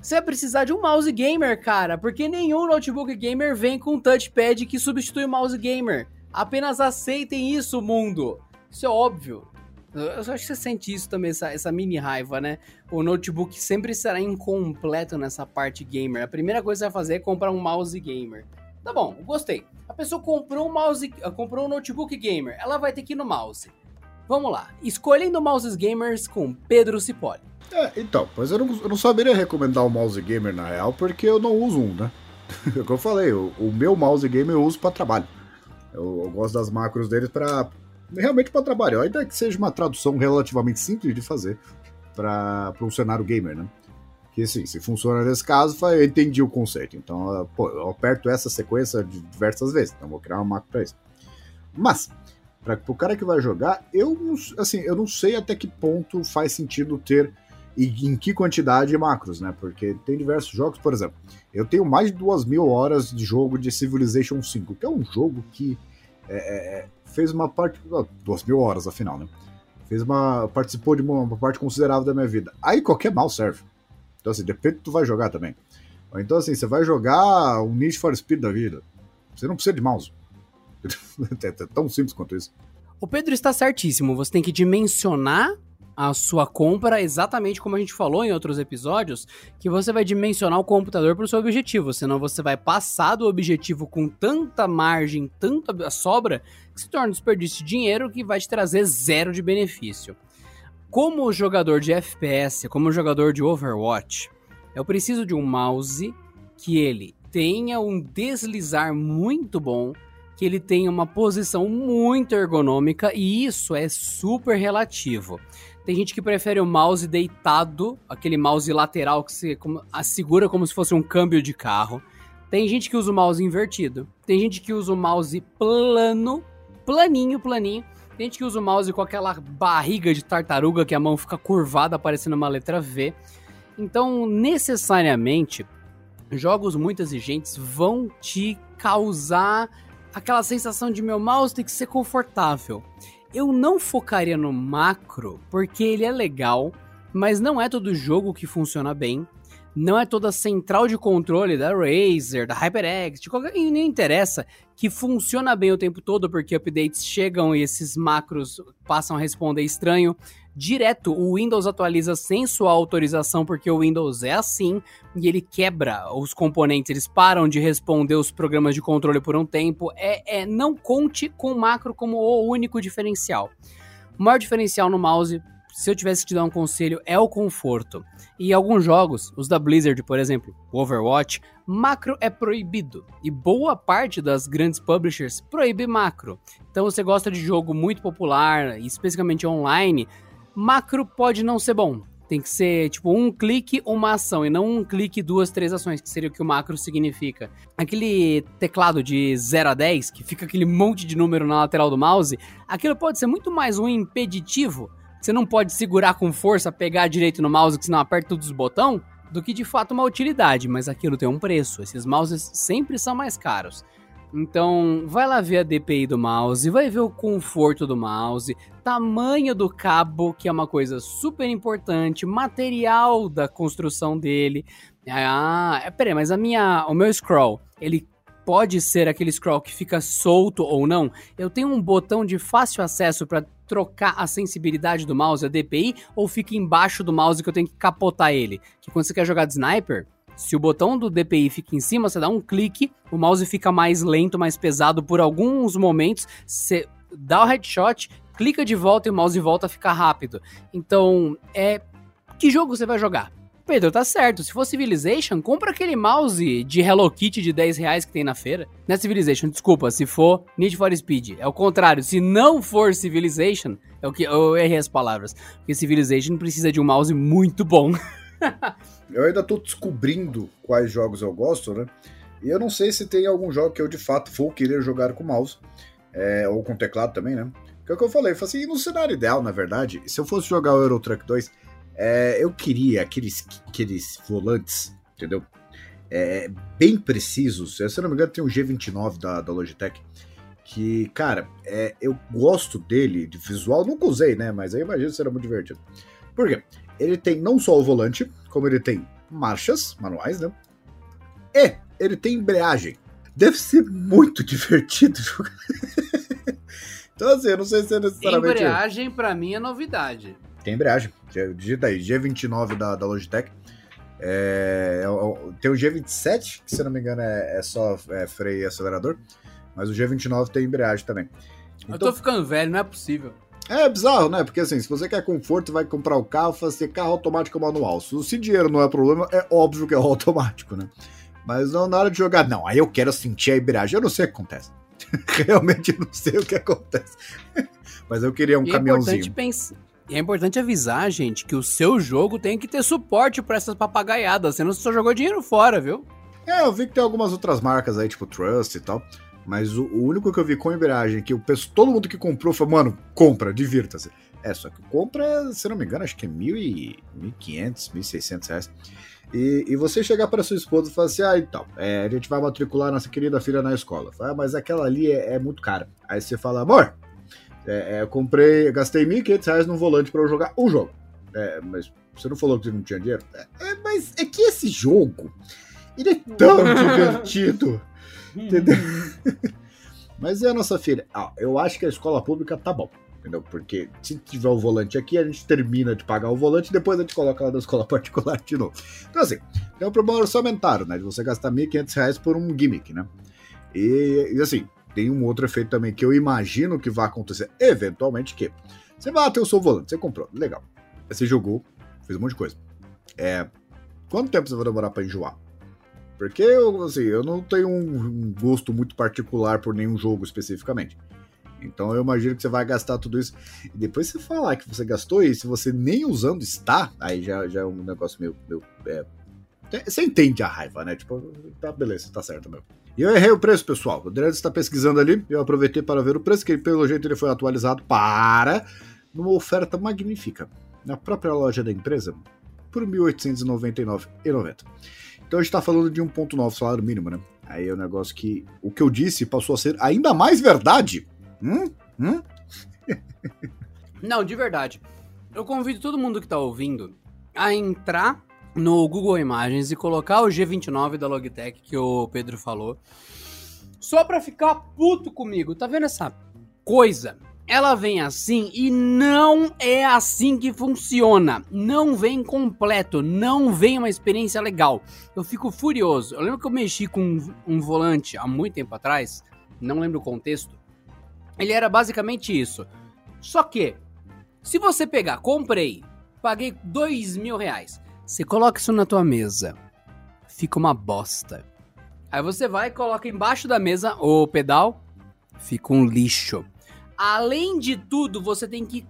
Você vai precisar de um mouse gamer, cara, porque nenhum notebook gamer vem com touchpad que substitui o mouse gamer. Apenas aceitem isso, mundo. Isso é óbvio. Eu acho que você sente isso também, essa, essa mini raiva, né? O notebook sempre será incompleto nessa parte gamer. A primeira coisa que você vai fazer é comprar um mouse gamer. Tá bom, gostei. A pessoa comprou um mouse, comprou um notebook gamer. Ela vai ter que ir no mouse. Vamos lá. Escolhendo mouses gamers com Pedro Cipolli. É, então, mas eu não, eu não saberia recomendar o um mouse gamer na real, porque eu não uso um, né? É o que eu falei, o, o meu mouse gamer eu uso para trabalho. Eu, eu, gosto das macros deles para realmente para trabalho, ainda que seja uma tradução relativamente simples de fazer para um cenário gamer, né? Que assim, se funciona nesse caso, eu entendi o conceito. Então, pô, eu aperto essa sequência diversas vezes, então vou criar uma macro para isso. Mas, para o cara que vai jogar, eu assim, eu não sei até que ponto faz sentido ter e em que quantidade macros, né? Porque tem diversos jogos, por exemplo, eu tenho mais de duas mil horas de jogo de Civilization 5, que é um jogo que é, é, é fez uma parte. duas mil horas, afinal, né? Fez uma. participou de uma, uma, parte considerável da minha vida. Aí qualquer mal serve. Então, assim, depende do que tu vai jogar também. Então, assim, você vai jogar um Need for Speed da vida. Você não precisa de mouse. é tão simples quanto isso. O Pedro está certíssimo. Você tem que dimensionar a sua compra exatamente como a gente falou em outros episódios, que você vai dimensionar o computador para o seu objetivo, senão você vai passar do objetivo com tanta margem, tanta sobra, que se torna um desperdício de dinheiro que vai te trazer zero de benefício. Como jogador de FPS, como jogador de Overwatch, eu preciso de um mouse que ele tenha um deslizar muito bom, que ele tenha uma posição muito ergonômica e isso é super relativo. Tem gente que prefere o mouse deitado, aquele mouse lateral que se segura como se fosse um câmbio de carro. Tem gente que usa o mouse invertido. Tem gente que usa o mouse plano, planinho, planinho. Tem gente que usa o mouse com aquela barriga de tartaruga que a mão fica curvada, parecendo uma letra V. Então, necessariamente, jogos muito exigentes vão te causar aquela sensação de meu mouse tem que ser confortável. Eu não focaria no macro, porque ele é legal, mas não é todo jogo que funciona bem. Não é toda central de controle da Razer, da HyperX, de qualquer. Nem interessa que funciona bem o tempo todo, porque updates chegam e esses macros passam a responder estranho direto. O Windows atualiza sem sua autorização, porque o Windows é assim, e ele quebra os componentes, eles param de responder os programas de controle por um tempo. É, é não conte com o macro como o único diferencial. O maior diferencial no mouse, se eu tivesse que te dar um conselho, é o conforto. E alguns jogos, os da Blizzard, por exemplo, o Overwatch, macro é proibido. E boa parte das grandes publishers proíbe macro. Então você gosta de jogo muito popular, especificamente online, macro pode não ser bom. Tem que ser, tipo, um clique, uma ação, e não um clique, duas, três ações, que seria o que o macro significa. Aquele teclado de 0 a 10, que fica aquele monte de número na lateral do mouse, aquilo pode ser muito mais um impeditivo. Você não pode segurar com força, pegar direito no mouse, que senão aperta todos os botões, do que de fato uma utilidade, mas aquilo tem um preço. Esses mouses sempre são mais caros. Então, vai lá ver a DPI do mouse, vai ver o conforto do mouse, tamanho do cabo, que é uma coisa super importante, material da construção dele. Ah, é, peraí, mas a minha, o meu scroll, ele pode ser aquele scroll que fica solto ou não? Eu tenho um botão de fácil acesso para trocar a sensibilidade do mouse, a DPI, ou fica embaixo do mouse que eu tenho que capotar ele? Que quando você quer jogar de sniper, se o botão do DPI fica em cima, você dá um clique, o mouse fica mais lento, mais pesado por alguns momentos. Você dá o headshot, clica de volta e o mouse volta a ficar rápido. Então, é. Que jogo você vai jogar? Pedro, tá certo. Se for Civilization, compra aquele mouse de Hello Kitty de 10 reais que tem na feira. Não é Civilization, desculpa. Se for Need for Speed. É o contrário. Se não for Civilization, é o que eu errei as palavras. Porque Civilization precisa de um mouse muito bom. eu ainda tô descobrindo quais jogos eu gosto, né? E eu não sei se tem algum jogo que eu de fato vou querer jogar com mouse, é, ou com teclado também, né? Que é o que eu falei, eu falei assim, no cenário ideal, na verdade, se eu fosse jogar o Euro Truck 2, é, eu queria aqueles, aqueles volantes, entendeu? é, bem precisos. Se eu não me engano, tem o G29 da, da Logitech. Que, cara, é, eu gosto dele, de visual. Nunca usei, né? Mas aí imagino que será muito divertido. Por quê? Ele tem não só o volante, como ele tem marchas manuais, né? E ele tem embreagem. Deve ser muito divertido jogar. então, assim, eu não sei se é necessariamente. Embreagem, pra mim, é novidade. Tem embreagem. Digita aí, G29 da, da Logitech. É, é, é tem o G27, que se não me engano é, é só é, freio e acelerador. Mas o G29 tem embreagem também. Então, eu tô ficando velho, não é possível. É bizarro, né? Porque assim, se você quer conforto, vai comprar o carro, fazer carro automático manual. Se dinheiro não é problema, é óbvio que é automático, né? Mas não na hora de jogar, não. Aí eu quero sentir a embreagem. Eu não sei o que acontece. Realmente não sei o que acontece. Mas eu queria um e é caminhãozinho. É importante, é importante avisar, gente, que o seu jogo tem que ter suporte para essas papagaiadas, senão você só jogou dinheiro fora, viu? É, eu vi que tem algumas outras marcas aí, tipo Trust e tal. Mas o, o único que eu vi com embreagem, que eu penso, todo mundo que comprou falou, mano, compra, divirta-se. É, só que compra, se não me engano, acho que é mil e, 1.500, 1.600 reais. E, e, você chegar para sua esposa e falar assim: ah, então, é, a gente vai matricular nossa querida filha na escola. Fala, ah, mas aquela ali é, é, muito cara. Aí você fala: amor, é, é eu comprei, gastei 1.500 reais num volante para eu jogar um jogo. É, mas você não falou que você não tinha dinheiro? É, é, mas é que esse jogo, ele é tão divertido. Entendeu? Mas é a nossa filha. Ah, eu acho que a escola pública tá bom. Entendeu? Porque se tiver o volante aqui, a gente termina de pagar o volante e depois a gente coloca ela na escola particular de novo. Então, assim, tem um problema orçamentário, né? De você gastar R$ 1.500 por um gimmick, né? E, e, assim, tem um outro efeito também que eu imagino que vai acontecer eventualmente, que você vai ter o seu volante, você comprou, legal. Você jogou, fez um monte de coisa. É, quanto tempo você vai demorar para enjoar? Porque eu, assim, eu não tenho um gosto muito particular por nenhum jogo especificamente. Então eu imagino que você vai gastar tudo isso. E depois você falar que você gastou isso, se você nem usando está, aí já, já é um negócio meio. meio é... Você entende a raiva, né? Tipo, tá, beleza, tá certo meu. E eu errei o preço, pessoal. O Dredd está pesquisando ali. Eu aproveitei para ver o preço, que pelo jeito ele foi atualizado para uma oferta magnífica na própria loja da empresa por R$ 1.899,90. Então a gente tá falando de 1.9 salário mínimo, né? Aí é um negócio que o que eu disse passou a ser ainda mais verdade. Hum? Hum? Não, de verdade. Eu convido todo mundo que tá ouvindo a entrar no Google Imagens e colocar o G29 da Logitech que o Pedro falou. Só pra ficar puto comigo. Tá vendo essa coisa? ela vem assim e não é assim que funciona. Não vem completo, não vem uma experiência legal. Eu fico furioso. Eu lembro que eu mexi com um, um volante há muito tempo atrás, não lembro o contexto. Ele era basicamente isso. Só que, se você pegar, comprei, paguei dois mil reais, você coloca isso na tua mesa, fica uma bosta. Aí você vai, coloca embaixo da mesa o pedal, fica um lixo. Além de tudo, você tem que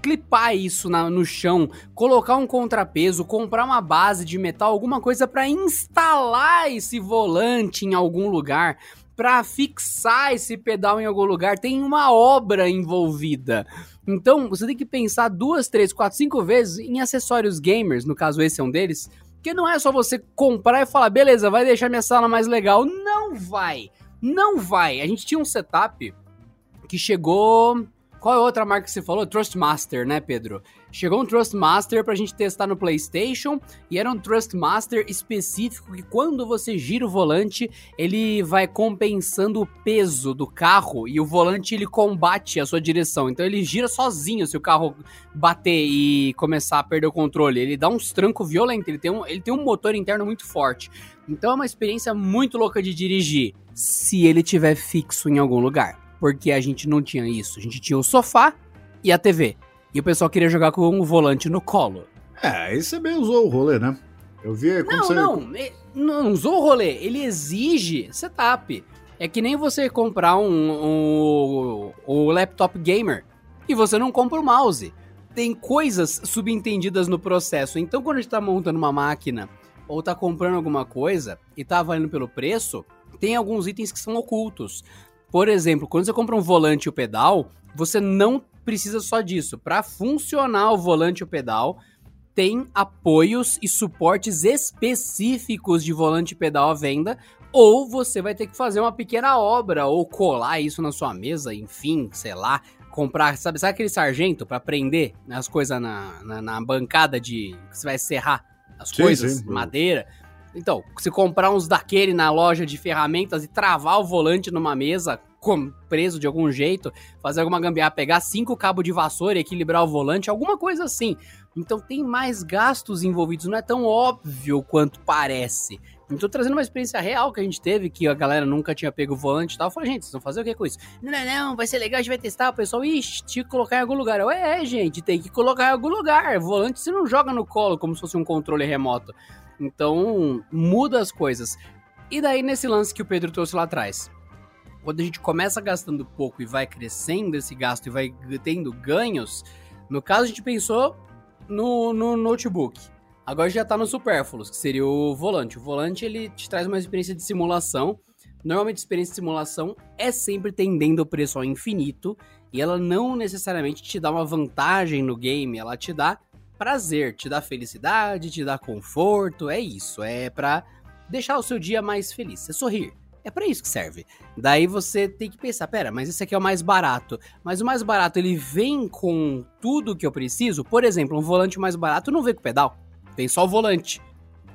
clipar isso na, no chão, colocar um contrapeso, comprar uma base de metal, alguma coisa para instalar esse volante em algum lugar, para fixar esse pedal em algum lugar. Tem uma obra envolvida. Então você tem que pensar duas, três, quatro, cinco vezes em acessórios gamers, no caso esse é um deles, que não é só você comprar e falar, beleza, vai deixar minha sala mais legal. Não vai, não vai. A gente tinha um setup que chegou. Qual é a outra marca que você falou? Trustmaster, né, Pedro? Chegou um Trustmaster pra gente testar no PlayStation e era um Trustmaster específico que quando você gira o volante, ele vai compensando o peso do carro e o volante ele combate a sua direção. Então ele gira sozinho se o carro bater e começar a perder o controle. Ele dá uns trancos violentos, ele tem um, ele tem um motor interno muito forte. Então é uma experiência muito louca de dirigir, se ele tiver fixo em algum lugar porque a gente não tinha isso. A gente tinha o sofá e a TV. E o pessoal queria jogar com o volante no colo. É, aí você bem usou o rolê, né? Eu vi não, você... não, não usou o rolê. Ele exige setup. É que nem você comprar um, um, um laptop gamer e você não compra o mouse. Tem coisas subentendidas no processo. Então, quando a gente tá montando uma máquina ou tá comprando alguma coisa e tá valendo pelo preço, tem alguns itens que são ocultos. Por exemplo, quando você compra um volante e o pedal, você não precisa só disso. Para funcionar o volante e o pedal, tem apoios e suportes específicos de volante pedal à venda, ou você vai ter que fazer uma pequena obra ou colar isso na sua mesa, enfim, sei lá, comprar, sabe, sabe aquele sargento para prender as coisas na, na, na, bancada de que você vai serrar as sim, coisas, sim. madeira. Então, se comprar uns daquele na loja de ferramentas e travar o volante numa mesa, preso de algum jeito, fazer alguma gambiarra, pegar cinco cabos de vassoura e equilibrar o volante, alguma coisa assim. Então tem mais gastos envolvidos, não é tão óbvio quanto parece. Então, trazendo uma experiência real que a gente teve, que a galera nunca tinha pego o volante e tal. Eu falei, gente, vocês vão fazer o que com isso? Não, não, não, vai ser legal, a gente vai testar. O pessoal, ixi, tinha que colocar em algum lugar. Eu, é, gente, tem que colocar em algum lugar. Volante você não joga no colo como se fosse um controle remoto. Então, muda as coisas. E daí, nesse lance que o Pedro trouxe lá atrás, quando a gente começa gastando pouco e vai crescendo esse gasto e vai tendo ganhos, no caso a gente pensou no, no notebook. Agora já tá no supérfluos, que seria o volante. O volante ele te traz uma experiência de simulação. Normalmente, experiência de simulação é sempre tendendo o preço ao infinito e ela não necessariamente te dá uma vantagem no game, ela te dá prazer, te dá felicidade, te dá conforto, é isso, é para deixar o seu dia mais feliz, é sorrir. É para isso que serve. Daí você tem que pensar, pera, mas esse aqui é o mais barato. Mas o mais barato, ele vem com tudo que eu preciso? Por exemplo, um volante mais barato não vem com pedal. Vem só o volante.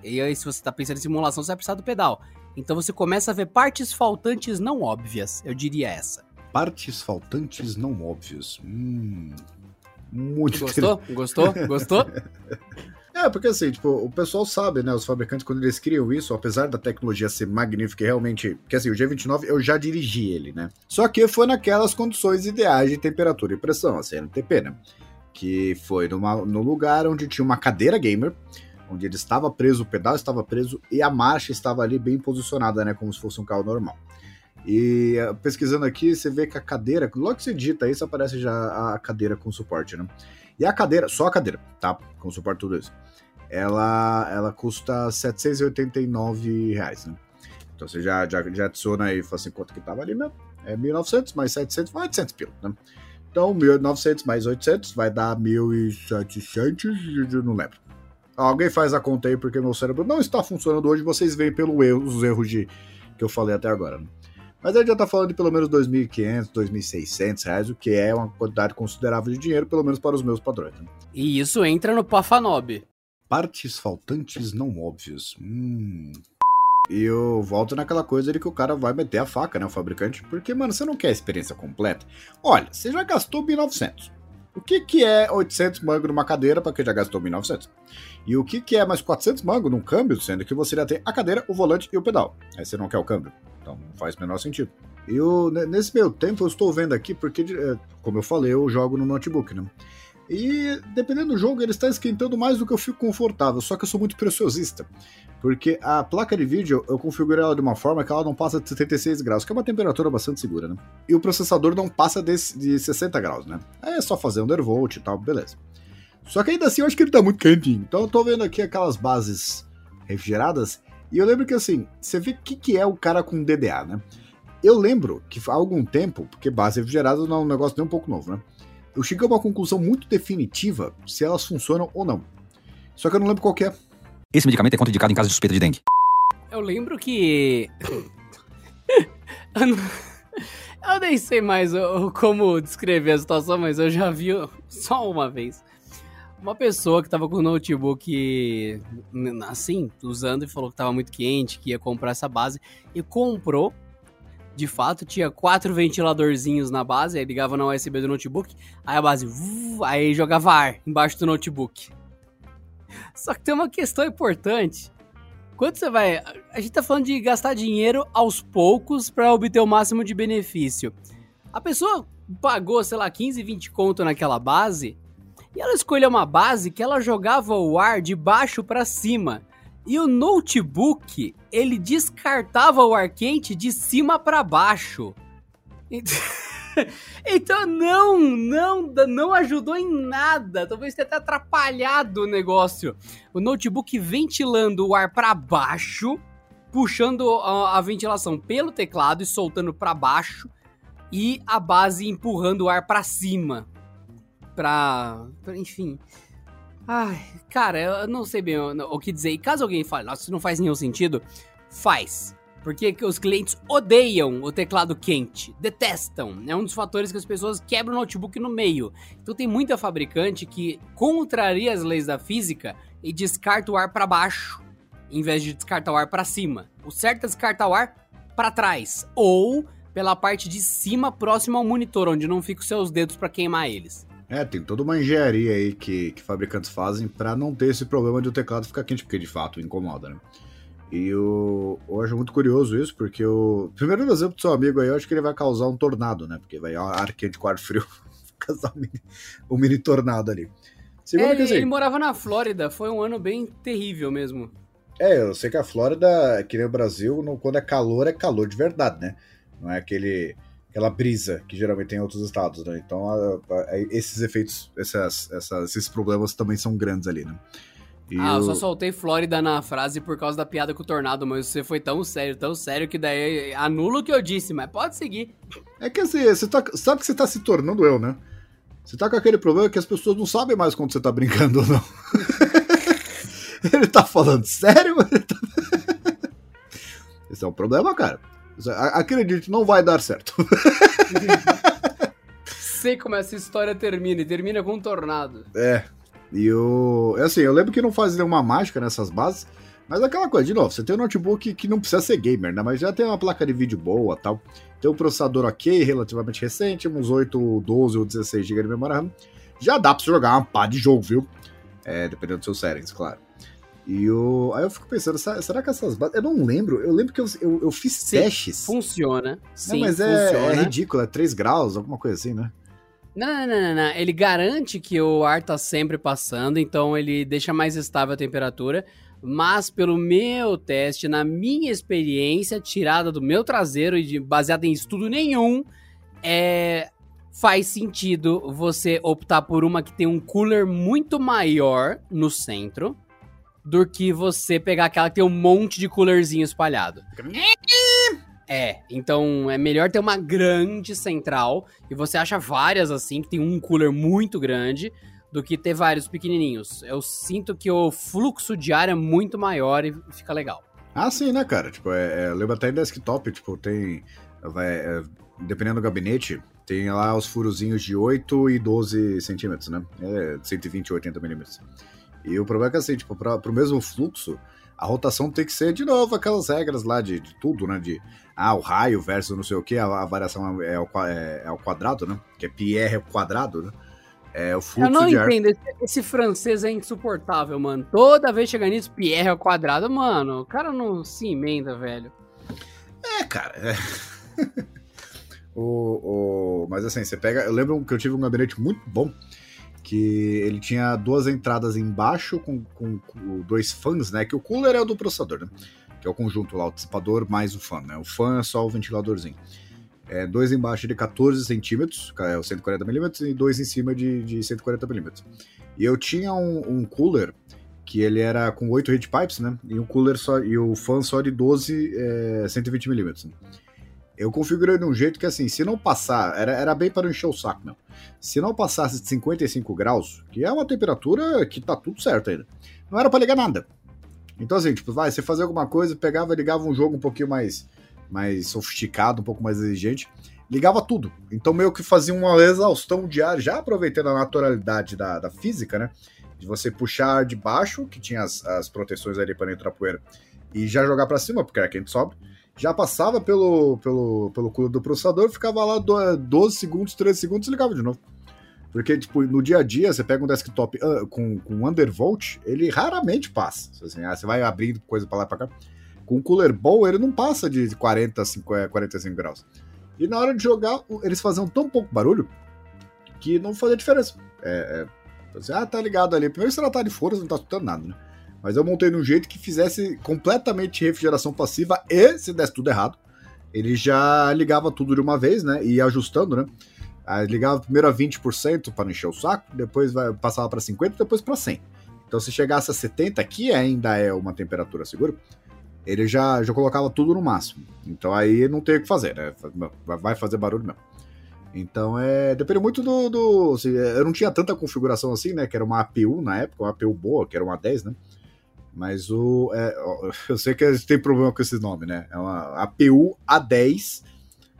E aí, se você tá pensando em simulação, você vai precisar do pedal. Então você começa a ver partes faltantes não óbvias, eu diria essa. Partes faltantes não óbvias. Hum, muito Gostou? Gostou? Gostou? É, porque assim, tipo, o pessoal sabe, né? Os fabricantes, quando eles criam isso, apesar da tecnologia ser magnífica e realmente. Porque assim, o G29 eu já dirigi ele, né? Só que foi naquelas condições ideais de temperatura e pressão, a CNTP, né? Que foi numa, no lugar onde tinha uma cadeira gamer, onde ele estava preso, o pedal estava preso e a marcha estava ali bem posicionada, né? Como se fosse um carro normal. E eh, pesquisando aqui, você vê que a cadeira, logo que você digita isso, aparece já a cadeira com suporte, né? E a cadeira, só a cadeira, tá? Com suporte tudo isso. Ela, ela custa 789 reais, né? Então você já, já, já adiciona aí, fala assim, quanto que tava ali mesmo? É 1.900 mais 700, vai 800 pila, né? Então 1.900 mais 800 vai dar 1.700, eu não lembro. Alguém faz a conta aí porque meu cérebro não está funcionando hoje, vocês veem pelo erro, os erros de, que eu falei até agora, né? Mas a gente já está falando de pelo menos 2.500, 2.600 reais, o que é uma quantidade considerável de dinheiro, pelo menos para os meus padrões. Né? E isso entra no Pafanob. Partes faltantes não óbvias. Hum. E eu volto naquela coisa de que o cara vai meter a faca, né, o fabricante, porque, mano, você não quer a experiência completa. Olha, você já gastou 1.900. O que, que é 800 mangos numa cadeira para quem já gastou 1.900? E o que, que é mais 400 mangos num câmbio, sendo que você já tem a cadeira, o volante e o pedal. Aí você não quer o câmbio. Então não faz o menor sentido. Eu, nesse meio tempo, eu estou vendo aqui, porque, é, como eu falei, eu jogo no notebook, né? E dependendo do jogo, ele está esquentando mais do que eu fico confortável, só que eu sou muito preciosista. Porque a placa de vídeo, eu configuro ela de uma forma que ela não passa de 76 graus, que é uma temperatura bastante segura, né? E o processador não passa de, de 60 graus, né? Aí é só fazer um undervolt e tal, beleza. Só que ainda assim eu acho que ele tá muito quentinho. Então eu tô vendo aqui aquelas bases refrigeradas e eu lembro que assim, você vê o que, que é o cara com DDA, né? Eu lembro que há algum tempo, porque base refrigerada não é um negócio nem um pouco novo, né? Eu cheguei a uma conclusão muito definitiva se elas funcionam ou não. Só que eu não lembro qual é. Esse medicamento é contraindicado em caso de suspeita de dengue. Eu lembro que. eu, não... eu nem sei mais como descrever a situação, mas eu já vi só uma vez uma pessoa que tava com o notebook assim, usando e falou que tava muito quente, que ia comprar essa base e comprou. De fato, tinha quatro ventiladorzinhos na base, aí ligava na USB do notebook, aí a base, aí jogava ar embaixo do notebook. Só que tem uma questão importante. Quando você vai. A gente tá falando de gastar dinheiro aos poucos para obter o máximo de benefício. A pessoa pagou, sei lá, 15, 20 conto naquela base e ela escolheu uma base que ela jogava o ar de baixo para cima. E o notebook, ele descartava o ar quente de cima para baixo. Então não, não, não ajudou em nada. Talvez tenha até atrapalhado o negócio. O notebook ventilando o ar para baixo, puxando a, a, ventilação pelo teclado e soltando para baixo, e a base empurrando o ar para cima pra, pra enfim. Ai, cara, eu não sei bem o, que dizer. E caso alguém fale, nossa, isso não faz nenhum sentido, faz. Porque os clientes odeiam o teclado quente, detestam. É um dos fatores que as pessoas quebram o notebook no meio. Então tem muita fabricante que contraria as leis da física e descarta o ar para baixo, em vez de descartar o ar para cima. O certo é descartar o ar para trás ou pela parte de cima próximo ao monitor, onde não ficam seus dedos para queimar eles. É, tem toda uma engenharia aí que, que fabricantes fazem para não ter esse problema de o teclado ficar quente, porque de fato incomoda, né? E eu, eu acho muito curioso isso, porque o. Primeiro exemplo do seu amigo aí, eu acho que ele vai causar um tornado, né? Porque vai ar quente com ar frio, causar um mini, um mini tornado ali. Segundo é, ele, assim, ele morava na Flórida, foi um ano bem terrível mesmo. É, eu sei que a Flórida, que nem o Brasil, quando é calor, é calor de verdade, né? Não é aquele aquela brisa que geralmente tem em outros estados, né? Então, a, a, esses efeitos, essas, essas, esses problemas também são grandes ali, né? E ah, eu só soltei Flórida na frase por causa da piada com o tornado, mas você foi tão sério, tão sério que daí anula o que eu disse, mas pode seguir. É que assim, você tá, sabe que você tá se tornando eu, né? Você tá com aquele problema que as pessoas não sabem mais quando você tá brincando ou não. ele tá falando sério? Tá... Esse é um problema, cara. Acredite, não vai dar certo. Sei como essa história termina, e termina com um tornado. É, e o. É assim, eu lembro que não faz nenhuma mágica nessas bases, mas aquela coisa, de novo, você tem um notebook que não precisa ser gamer, né? Mas já tem uma placa de vídeo boa tal. Tem um processador ok, relativamente recente, uns 8, 12 ou 16 GB de memória RAM. Já dá pra você jogar uma pá de jogo, viu? É, dependendo dos seus settings, claro. E o... aí eu fico pensando, será que essas bases. Eu não lembro, eu lembro que eu, eu, eu fiz Sim, testes. Funciona. Sim, não, mas é, é ridículo, é 3 graus, alguma coisa assim, né? Não, não, não, não, Ele garante que o ar tá sempre passando, então ele deixa mais estável a temperatura. Mas pelo meu teste, na minha experiência, tirada do meu traseiro e baseada em estudo nenhum, é faz sentido você optar por uma que tem um cooler muito maior no centro do que você pegar aquela que tem um monte de coolerzinho espalhado. É, então é melhor ter uma grande central e você acha várias assim, que tem um cooler muito grande, do que ter vários pequenininhos. Eu sinto que o fluxo de ar é muito maior e fica legal. Ah, sim, né, cara? Tipo, é, é, lembra até em desktop, tipo, tem. Vai, é, dependendo do gabinete, tem lá os furozinhos de 8 e 12 centímetros, né? É 120 e 80 milímetros. E o problema é que, assim, tipo, pra, pro mesmo fluxo, a rotação tem que ser de novo aquelas regras lá de, de tudo, né? De ah, o raio versus não sei o que, a, a variação é ao, é, é ao quadrado, né? Que é Pierre ao quadrado, né? É o fluxo Eu não entendo, esse, esse, francês é insuportável, mano. Toda vez chega nisso, Pierre ao quadrado, mano, o cara não se emenda, velho. É, cara. É. o, o, mas assim, você pega. Eu lembro que eu tive um gabinete muito bom que ele tinha duas entradas embaixo com, com, com, dois fãs, né? Que o cooler é o do processador, né? Que é o conjunto lá, o dissipador mais o fan, né? O fan é só o ventiladorzinho. É, dois embaixo de 14 centímetros, é o 140mm, e dois em cima de, de 140mm. E eu tinha um, um, cooler que ele era com 8 heat pipes, né? E o cooler só e o fan só de 12 é, 120mm. Né? Eu configurei de um jeito que, assim, se não passar, era, era bem para encher o saco, meu. Se não passasse de 55 graus, que é uma temperatura que tá tudo certo ainda, não era para ligar nada. Então, assim, tipo, vai, você fazer alguma coisa, pegava, ligava um jogo um pouquinho mais, mais sofisticado, um pouco mais exigente, ligava tudo. Então, meio que fazia uma exaustão de ar, já aproveitando a naturalidade da, da física, né? De você puxar de baixo, que tinha as, as proteções ali para entrar poeira, e já jogar para cima, porque era quente sobe já passava pelo, pelo, pelo cooler do processador, ficava lá 12 segundos, 13 segundos e ligava de novo. Porque, tipo, no dia a dia, você pega um desktop uh, com, com undervolt, ele raramente passa. Assim, ah, você vai abrindo coisa para lá e pra cá. Com um cooler bom, ele não passa de 40, 50, 45 graus. E na hora de jogar, eles faziam tão pouco barulho que não fazia diferença. É, é, assim, ah, tá ligado ali. Primeiro, se ela tá de fora, não tá escutando nada, né? Mas eu montei de um jeito que fizesse completamente refrigeração passiva e, se desse tudo errado, ele já ligava tudo de uma vez, né? E ia ajustando, né? Aí ligava primeiro a 20% para encher o saco, depois vai, passava para 50%, depois para 100%. Então, se chegasse a 70%, que ainda é uma temperatura segura, ele já, já colocava tudo no máximo. Então aí não tem o que fazer, né? Vai fazer barulho mesmo. Então é. Depende muito do. do assim, eu não tinha tanta configuração assim, né? Que era uma APU na época, uma APU boa, que era uma 10, né? Mas o. É, eu sei que tem problema com esse nome, né? É uma APU A10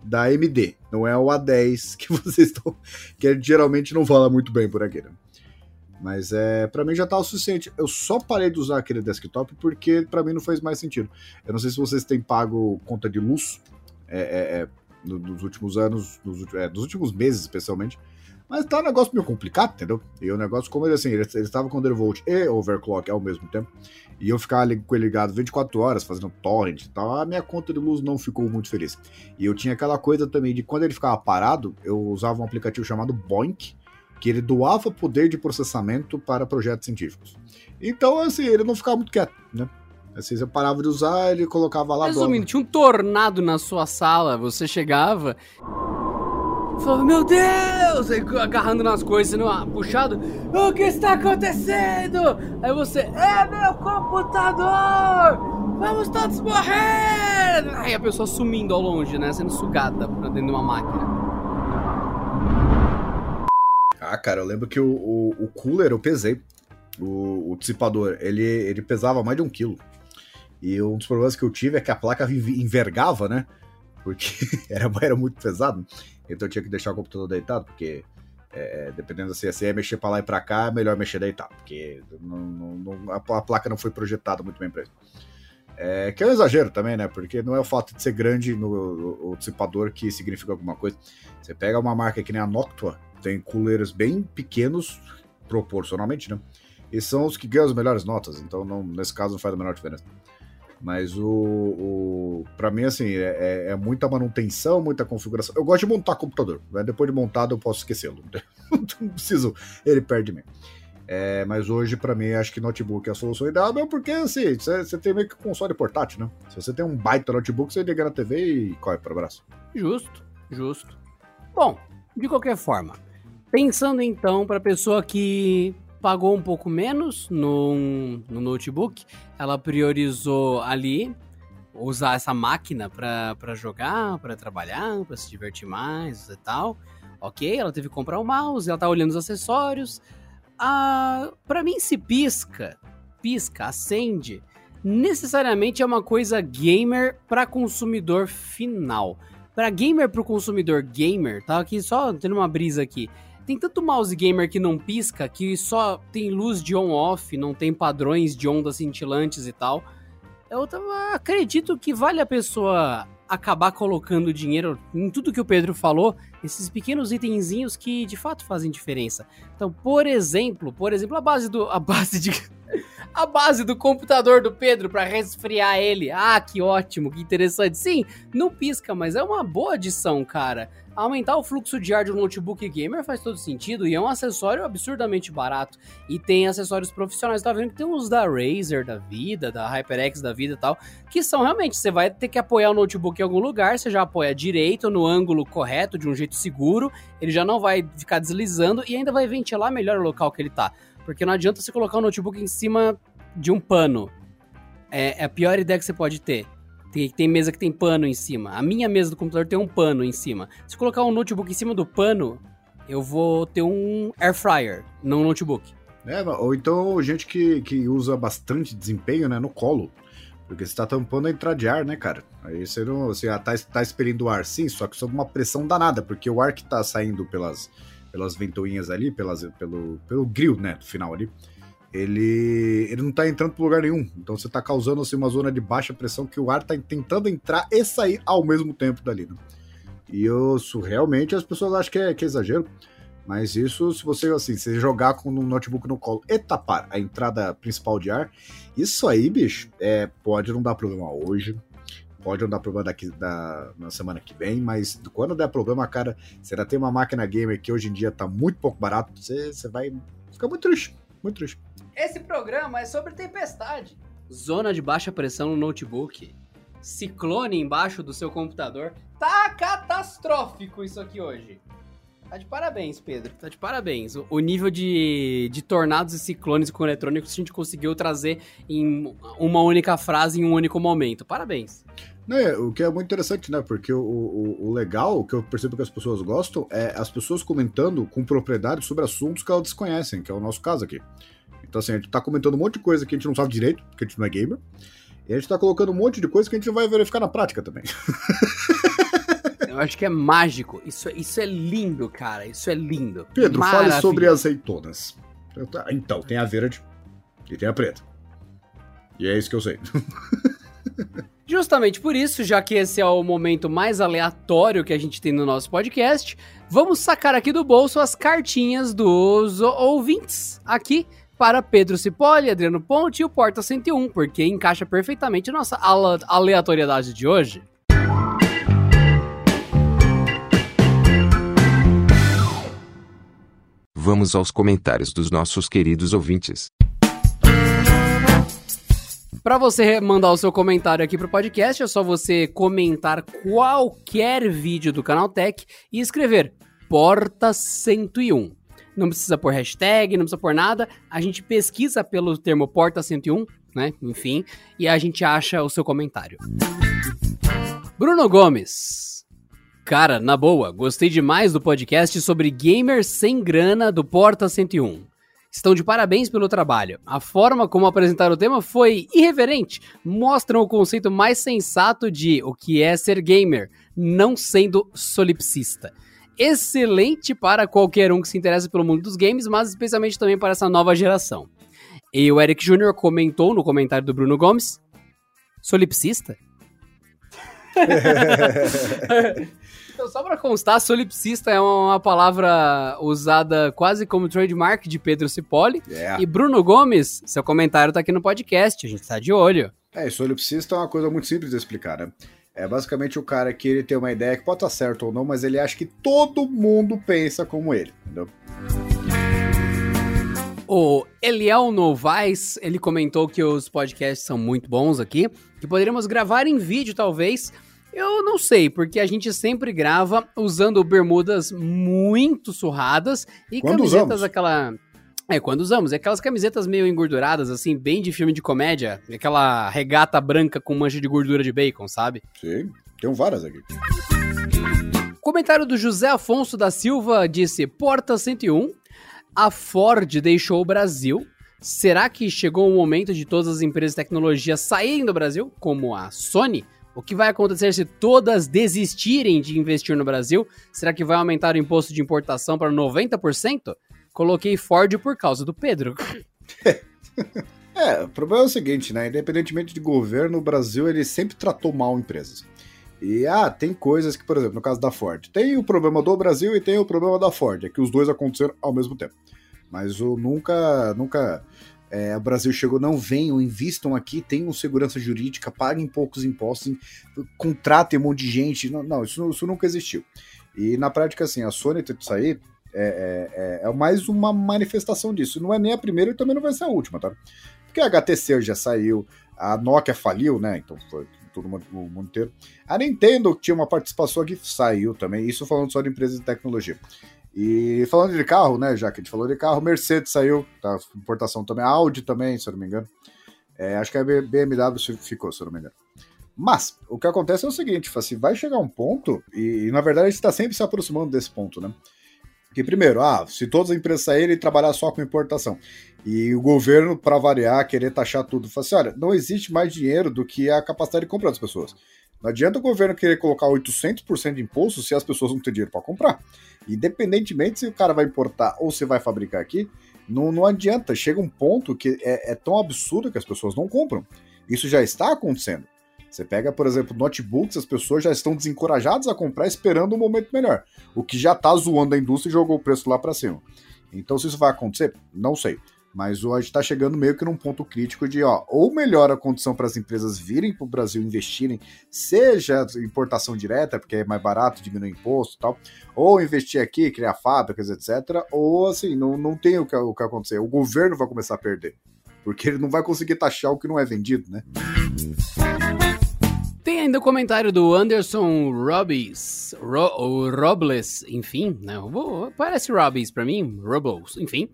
da AMD. Não é o A10 que vocês estão. que geralmente não fala muito bem por aqui, né? Mas é, para mim já tá o suficiente. Eu só parei de usar aquele desktop porque para mim não fez mais sentido. Eu não sei se vocês têm pago conta de luz é, é, é nos últimos anos, nos, é, nos, últimos meses especialmente. Mas tá um negócio meio complicado, entendeu? E o negócio, como ele assim, ele, estava com undervolt e overclock ao mesmo tempo. E eu ficava com ele ligado 24 horas, fazendo torrent e tal. A minha conta de luz não ficou muito feliz. E eu tinha aquela coisa também de quando ele ficava parado, eu usava um aplicativo chamado Boink, que ele doava poder de processamento para projetos científicos. Então, assim, ele não ficava muito quieto, né? Assim, você parava de usar, ele colocava lá... Resumindo, tinha um tornado na sua sala, você chegava... Falava, meu Deus! Aí, agarrando nas coisas, sendo puxado. O que está acontecendo? Aí você, é meu computador! Vamos todos morrer! Aí a pessoa sumindo ao longe, né? Sendo sugada pra dentro de uma máquina. Ah, cara, eu lembro que o, o, o cooler eu pesei. O, o, dissipador, ele, ele pesava mais de um quilo. E um dos problemas que eu tive é que a placa envergava, né? Porque era, era muito pesado. Então eu tinha que deixar o computador deitado, porque é, dependendo se você é mexer para lá e para cá, é melhor mexer deitado, porque não, não, não, a, placa não foi projetada muito bem para isso. É, que é um exagero também, né? Porque não é o fato de ser grande no o dissipador que significa alguma coisa. Você pega uma marca que nem a Noctua, tem coolers bem pequenos, proporcionalmente, né? E são os que ganham as melhores notas, então não, nesse caso não faz a menor diferença. Mas o. o para mim, assim, é, é, é, muita manutenção, muita configuração. Eu gosto de montar computador. Né? Depois de montado, eu posso esquecê-lo. não preciso ele perde mim. É, mas hoje, para mim, acho que notebook é a solução ideal, mesmo porque, assim, você tem meio que console portátil, né? Se você tem um baita notebook, você liga na TV e corre para o braço. Justo, justo. Bom, de qualquer forma, Pensando então para pessoa que pagou um pouco menos no, no notebook, ela priorizou ali usar essa máquina para jogar, para trabalhar, para se divertir mais e tal. Ok, ela teve que comprar o mouse, ela tá olhando os acessórios. Ah, para mim, se pisca, pisca, acende, necessariamente é uma coisa gamer para consumidor final. Para gamer para o consumidor gamer, tá aqui só tendo uma brisa aqui. Tem tanto mouse gamer que não pisca, que só tem luz de on-off, não tem padrões de ondas cintilantes e tal. Eu acredito que vale a pessoa acabar colocando dinheiro em tudo que o Pedro falou, esses pequenos itenzinhos que de fato fazem diferença. Então, por exemplo, por exemplo, a base do a base de a base do computador do Pedro para resfriar ele. Ah, que ótimo, que interessante. Sim, não pisca, mas é uma boa adição, cara. Aumentar o fluxo de ar de um notebook gamer faz todo sentido e é um acessório absurdamente barato. E tem acessórios profissionais, tá vendo que tem uns da Razer da vida, da HyperX da vida e tal, que são realmente, você vai ter que apoiar o notebook em algum lugar, você já apoia direito, no ângulo correto, de um jeito seguro, ele já não vai ficar deslizando e ainda vai ventilar melhor o local que ele tá. Porque não adianta você colocar o notebook em cima de um pano. É, é a pior ideia que você pode ter. Tem, tem mesa que tem pano em cima. A minha mesa do computador tem um pano em cima. Se colocar um notebook em cima do pano, eu vou ter um air fryer, não notebook. É, ou então gente que, que usa bastante desempenho, né, no colo. Porque você tá tampando a entrada de ar, né, cara? Aí você não. Você ah, tá, tá expelindo o ar sim, só que sob uma pressão danada, porque o ar que tá saindo pelas, pelas ventoinhas ali, pelas, pelo, pelo grill, né, do final ali, ele, ele não tá entrando por lugar nenhum. Então você tá causando assim, uma zona de baixa pressão que o ar tá tentando entrar e sair ao mesmo tempo dali. Né? E isso realmente as pessoas acham que é, que é exagero. Mas isso, se você assim, se jogar com um notebook no colo e tapar a entrada principal de ar, isso aí, bicho, é, pode não dar problema hoje, pode não dar problema daqui da, na semana que vem, mas quando der problema, cara, você ainda tem uma máquina gamer que hoje em dia tá muito pouco barato, você, você vai ficar muito triste, muito triste. Esse programa é sobre tempestade. Zona de baixa pressão no notebook. Ciclone embaixo do seu computador. Tá catastrófico isso aqui hoje. Tá de parabéns, Pedro. Tá de parabéns. O, nível de, de tornados e ciclones com eletrônicos a gente conseguiu trazer em uma única frase, em um único momento. Parabéns. Né, o que é muito interessante, né? Porque o, o, o, legal, o que eu percebo que as pessoas gostam, é as pessoas comentando com propriedade sobre assuntos que elas desconhecem, que é o nosso caso aqui. Então, assim, a gente tá comentando um monte de coisa que a gente não sabe direito, porque a gente não é gamer. E a gente tá colocando um monte de coisa que a gente vai verificar na prática também. Eu acho que é mágico. Isso, isso é lindo, cara. Isso é lindo. Pedro, fale sobre azeitonas. Então, tem a verde e tem a preta. E é isso que eu sei. Justamente por isso, já que esse é o momento mais aleatório que a gente tem no nosso podcast, vamos sacar aqui do bolso as cartinhas dos ouvintes aqui para Pedro Cipolli, Adriano Ponte e o Porta 101, porque encaixa perfeitamente nossa aleatoriedade de hoje. Vamos aos comentários dos nossos queridos ouvintes. Para você mandar o seu comentário aqui pro podcast, é só você comentar qualquer vídeo do Canal Tech e escrever Porta 101. Não precisa pôr hashtag, não precisa pôr nada. A gente pesquisa pelo termo Porta 101, né? Enfim, e a gente acha o seu comentário. Bruno Gomes. Cara, na boa, gostei demais do podcast sobre gamers sem grana do Porta 101 estão de parabéns pelo trabalho. A forma como apresentaram o tema foi irreverente, mostram o conceito mais sensato de o que é ser gamer, não sendo solipsista. Excelente para qualquer um que se interessa pelo mundo dos games, mas especialmente também para essa nova geração. E o Eric Jr. comentou no comentário do Bruno Gomes: solipsista? Então, só para constar, solipsista é uma palavra usada quase como trademark de Pedro Cipolli. Yeah. E Bruno Gomes, seu comentário tá aqui no podcast, a gente tá de olho. É, e solipsista é uma coisa muito simples de explicar, né? É basicamente o cara que ele tem uma ideia que pode estar certo ou não, mas ele acha que todo mundo pensa como ele, entendeu? O Eliel Novaes, ele comentou que os podcasts são muito bons aqui, que poderíamos gravar em vídeo, talvez, eu não sei, porque a gente sempre grava usando bermudas muito surradas e quando camisetas usamos? aquela. É, quando usamos. É aquelas camisetas meio engorduradas, assim, bem de filme de comédia. Aquela regata branca com mancha de gordura de bacon, sabe? Sim, tem várias aqui. Comentário do José Afonso da Silva disse: Porta 101. A Ford deixou o Brasil. Será que chegou o momento de todas as empresas de tecnologia saírem do Brasil, como a Sony? O que vai acontecer se todas desistirem de investir no Brasil? Será que vai aumentar o imposto de importação para 90%? Coloquei Ford por causa do Pedro. é, o problema é o seguinte, né? Independentemente de governo, o Brasil ele sempre tratou mal empresas. E ah, tem coisas que, por exemplo, no caso da Ford, tem o problema do Brasil e tem o problema da Ford, é que os dois aconteceram ao mesmo tempo. Mas o nunca, nunca é, o Brasil chegou, não venham, invistam aqui, tenham segurança jurídica, paguem poucos impostos, contratem um monte de gente. Não, não isso, isso, nunca existiu. E na prática, assim, a Sony ter que sair é, é, é, mais uma manifestação disso. Não é nem a primeira e também não vai ser a última, tá? Porque a HTC já saiu, a Nokia faliu, né? Então foi todo mundo, o mundo inteiro. A Nintendo tinha uma participação aqui, saiu também. Isso falando só de empresas de tecnologia. E falando de carro, né, já que a gente falou de carro, Mercedes saiu, tá, importação também, Audi também, se eu não me engano. É, acho que a BMW ficou, se eu não me engano. Mas, o que acontece é o seguinte, assim, vai chegar um ponto, e, e na verdade a gente está sempre se aproximando desse ponto, né? Que primeiro, ah, se todas as empresas saírem e trabalhar só com importação, e o governo, para variar, querer taxar tudo, fala assim, olha, não existe mais dinheiro do que a capacidade de compra das pessoas. Não adianta o governo querer colocar 800% de imposto se as pessoas não têm dinheiro para comprar. Independentemente se o cara vai importar ou se vai fabricar aqui, não, não adianta. Chega um ponto que é, é tão absurdo que as pessoas não compram. Isso já está acontecendo. Você pega, por exemplo, notebooks, as pessoas já estão desencorajadas a comprar esperando um momento melhor. O que já está zoando a indústria e jogou o preço lá para cima. Então, se isso vai acontecer, não sei. Mas hoje está chegando meio que num ponto crítico de, ó, ou melhora a condição para as empresas virem para o Brasil investirem, seja importação direta, porque é mais barato, diminui imposto e tal, ou investir aqui, criar fábricas, etc. Ou assim, não, não tem o que, o que acontecer. O governo vai começar a perder. Porque ele não vai conseguir taxar o que não é vendido, né? Tem ainda o comentário do Anderson Robbins, Ro, Robles, enfim, né? Parece Robbins para mim, Robles, enfim.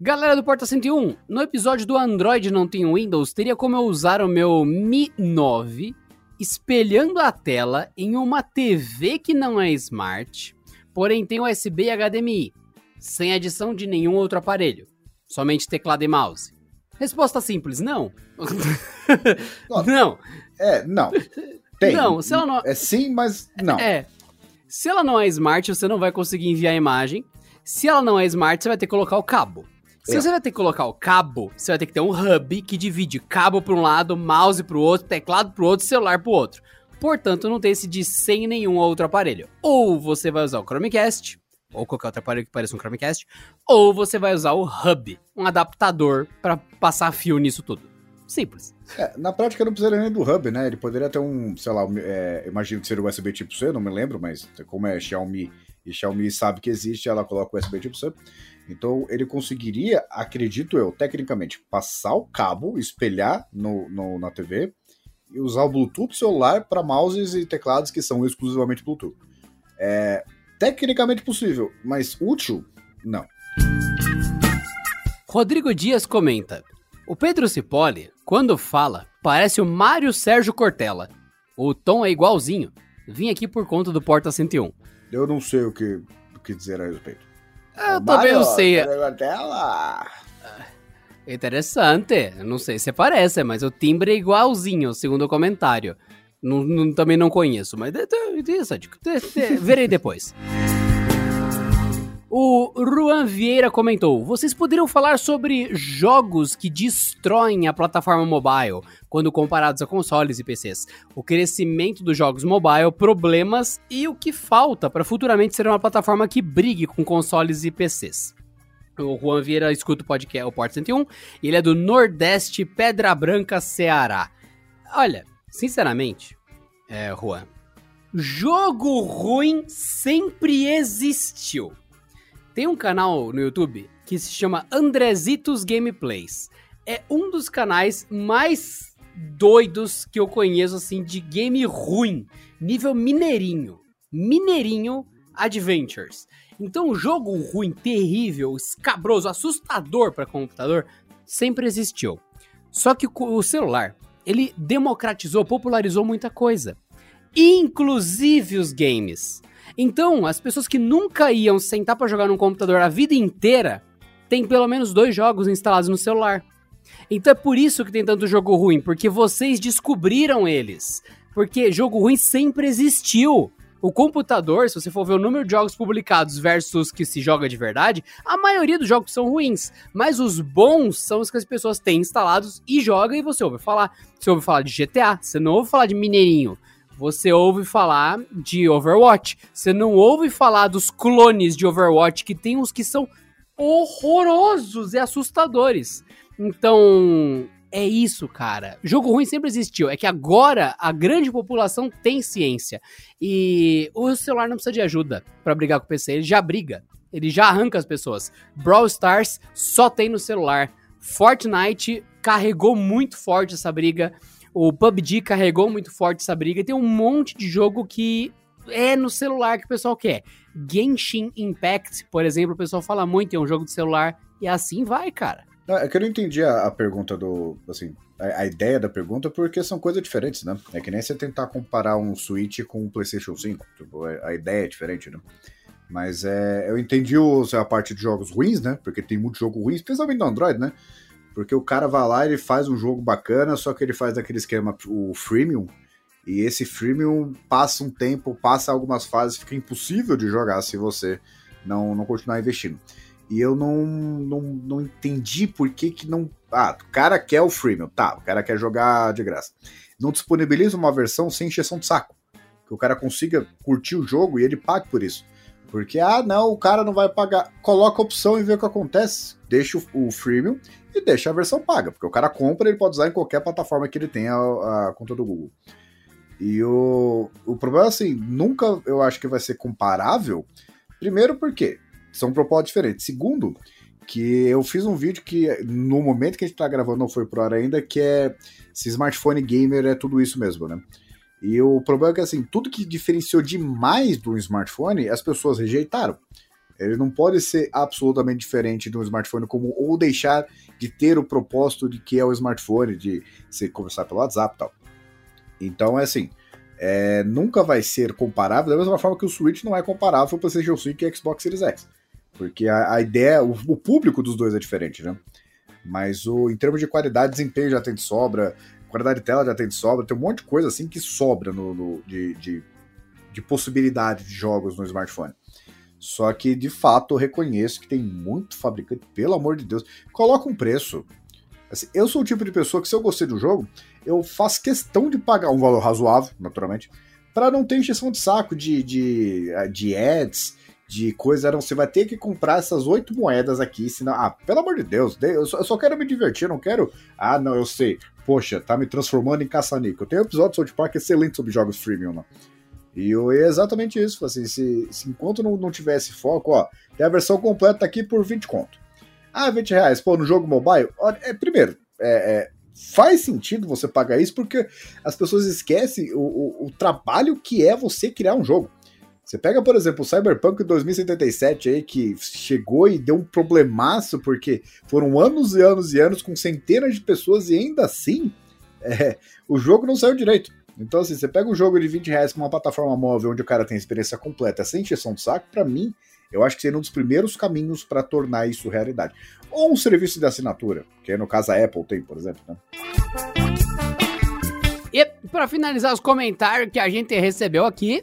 Galera do Porta 101, no episódio do Android não tem Windows, teria como eu usar o meu Mi 9 espelhando a tela em uma TV que não é smart, porém tem USB e HDMI, sem adição de nenhum outro aparelho, somente teclado e mouse. Resposta simples, não. não. É, não. Tem. Não, se ela não... É sim, mas não. É. Se ela não é smart, você não vai conseguir enviar a imagem. Se ela não é smart, você vai ter que colocar o cabo. Se É. você vai ter que colocar o cabo, você vai ter que ter um hub que divide cabo para um lado, mouse para o outro, teclado para o outro, celular para o outro. Portanto, não tem esse de sem nenhum outro aparelho. Ou você vai usar o Chromecast, ou qualquer outro aparelho que pareça um Chromecast, ou você vai usar o hub, um adaptador para passar fio nisso tudo. Simples. É, na prática não precisaria nem do hub, né? Ele poderia ter um, sei lá, é, imagino que seria USB tipo C, não me lembro, mas como é Xiaomi e Xiaomi sabe que existe, ela coloca o USB tipo C. Então ele conseguiria, acredito eu, tecnicamente, passar o cabo, espelhar no, no- na TV e usar o Bluetooth celular para mouses e teclados que são exclusivamente Bluetooth. É tecnicamente possível, mas útil, não. Rodrigo Dias comenta: O Pedro Cipolli, quando fala, parece o Mário Sérgio Cortella. O tom é igualzinho. Vim aqui por conta do Porta 101. Eu não sei o que, o que dizer a respeito. Eu também não sei. Tela. Interessante. Eu Não sei se parece, mas o timbre é igualzinho, segundo o comentário. Não- não- também não conheço, mas. De- de- Verei depois. O Ruan Vieira comentou: Vocês poderiam falar sobre jogos que destroem a plataforma mobile quando comparados a consoles e PCs, o crescimento dos jogos mobile, problemas e o que falta para futuramente ser uma plataforma que brigue com consoles e PCs. O Juan Vieira escuta o podcast, o Porto 101, e ele é do Nordeste, Pedra Branca, Ceará. Olha, sinceramente, é, Juan, jogo ruim sempre existiu. Tem um canal no YouTube que se chama Andrezitos Gameplays. É um dos canais mais doidos que eu conheço, assim, de game ruim. Nível mineirinho. Mineirinho Adventures. Então, jogo ruim, terrível, escabroso, assustador para computador, sempre existiu. Só que o o celular, ele democratizou, popularizou muita coisa. Inclusive os games. Então, as pessoas que nunca iam sentar para jogar num computador a vida inteira, tem pelo menos dois jogos instalados no celular. Então é por isso que tem tanto jogo ruim, porque vocês descobriram eles. Porque jogo ruim sempre existiu. O computador, se você for ver o número de jogos publicados versus que se joga de verdade, a maioria dos jogos são ruins. Mas os bons são os que as pessoas têm instalados e jogam e você ouve falar. Você ouve falar de GTA, você não ouve falar de Mineirinho. Você ouve falar de Overwatch. Você não ouve falar dos clones de Overwatch, que tem uns que são horrorosos e assustadores. Então, é isso, cara. Jogo ruim sempre existiu. É que agora a grande população tem ciência. E o celular não precisa de ajuda pra brigar com o PC. Ele já briga. Ele já arranca as pessoas. Brawl Stars só tem no celular. Fortnite carregou muito forte essa briga. O PUBG carregou muito forte essa briga. Tem um monte de jogo que é no celular que o pessoal quer. Genshin Impact, por exemplo, o pessoal fala muito, é um jogo de celular. E assim vai, cara. Não, é que eu não entendi a, a pergunta do. Assim, a, a ideia da pergunta, porque são coisas diferentes, né? É que nem você tentar comparar um Switch com um PlayStation 5. Tipo, a, a ideia é diferente, né? Mas é, eu entendi o, a parte de jogos ruins, né? Porque tem muito jogo ruim, especialmente no Android, né? Porque o cara vai lá e ele faz um jogo bacana, só que ele faz aquele esquema, o freemium, e esse freemium passa um tempo, passa algumas fases, fica impossível de jogar se você não, não continuar investindo. E eu não, não, não entendi por que que não... Ah, o cara quer o freemium, tá, o cara quer jogar de graça. Não disponibiliza uma versão sem encheção de saco. Que o cara consiga curtir o jogo e ele pague por isso. Porque, ah, não, o cara não vai pagar. Coloca a opção e vê o que acontece. Deixa o, o freemium e deixa a versão paga. Porque o cara compra ele pode usar em qualquer plataforma que ele tenha a, a conta do Google. E o, o problema é assim, nunca eu acho que vai ser comparável. Primeiro porque são propostas diferentes. Segundo, que eu fiz um vídeo que no momento que a gente tá gravando não foi pro ar ainda, que é se smartphone gamer é tudo isso mesmo, né? E o problema é que assim, tudo que diferenciou demais do smartphone, as pessoas rejeitaram. Ele não pode ser absolutamente diferente de um smartphone como ou deixar de ter o propósito de que é o smartphone, de você conversar pelo WhatsApp e tal. Então é assim, é, nunca vai ser comparável, da mesma forma que o Switch não é comparável para PlayStation 5 e Xbox Series X. Porque a, a ideia, o, o, público dos dois é diferente, né? Mas o, em termos de qualidade, desempenho já tem de sobra, qualidade de tela já tem de sobra, tem um monte de coisa assim que sobra no, no de, de, de possibilidade de jogos no smartphone. Só que, de fato, eu reconheço que tem muito fabricante, pelo amor de Deus, coloca um preço. Assim, eu sou o tipo de pessoa que, se eu gostei do jogo, eu faço questão de pagar um valor razoável, naturalmente, para não ter encheção de saco de, de, de ads, de coisa. Não, você vai ter que comprar essas oito moedas aqui, senão. Ah, pelo amor de Deus, eu só, eu só quero me divertir, não quero. Ah, não, eu sei. Poxa, tá me transformando em caça-níquel. Tem um episódio do South Park excelente sobre jogos freemium lá. E é exatamente isso. Assim, se, se enquanto não, não tivesse foco, ó, tem a versão completa aqui por 20 conto. Ah, 20 reais, pô, no jogo mobile? é, primeiro, é, é, faz sentido você pagar isso porque as pessoas esquecem o, o, o, trabalho que é você criar um jogo. Você pega, por exemplo, o Cyberpunk 2077 aí, que chegou e deu um problemaço, porque foram anos e anos e anos com centenas de pessoas e ainda assim é, o jogo não saiu direito. Então, assim, você pega um jogo de 20 reais com uma plataforma móvel onde o cara tem experiência completa sem encheção de saco, para mim, eu acho que seria um dos primeiros caminhos para tornar isso realidade. Ou um serviço de assinatura, que no caso a Apple tem, por exemplo. Né? E para finalizar os comentários que a gente recebeu aqui,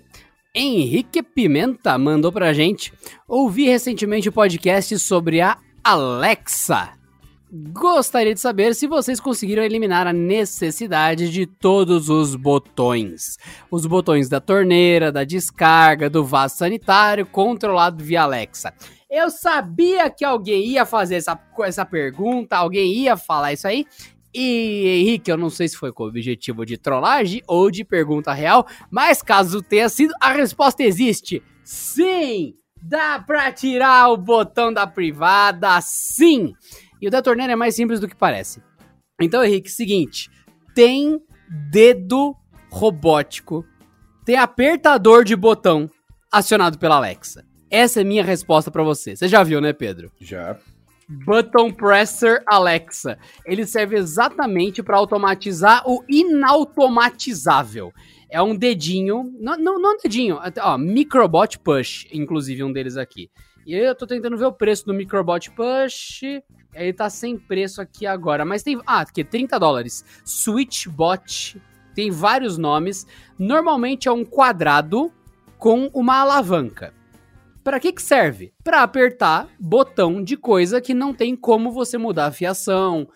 Henrique Pimenta mandou pra gente. Ouvi recentemente o podcast sobre a Alexa. Gostaria de saber se vocês conseguiram eliminar a necessidade de todos os botões. Os botões da torneira, da descarga, do vaso sanitário, controlado via Alexa. Eu sabia que alguém ia fazer essa, essa pergunta, alguém ia falar isso aí. E Henrique, eu não sei se foi com o objetivo de trollagem ou de pergunta real, mas caso tenha sido, a resposta existe. Sim! Dá pra tirar o botão da privada, sim! E o da torneira é mais simples do que parece. Então, Henrique, seguinte: tem dedo robótico, tem apertador de botão acionado pela Alexa. Essa é minha resposta para você. Você já viu, né, Pedro? Já. Button Presser Alexa. Ele serve exatamente para automatizar o inautomatizável. É um dedinho, não, não, não é um dedinho, ó, Microbot Push, inclusive um deles aqui. E eu tô tentando ver o preço do Microbot Push. Ele tá sem preço aqui agora. Mas tem. Ah, aqui, 30 dólares. Switchbot. Tem vários nomes. Normalmente é um quadrado com uma alavanca. Para que que serve? Para apertar botão de coisa que não tem como você mudar a fiação,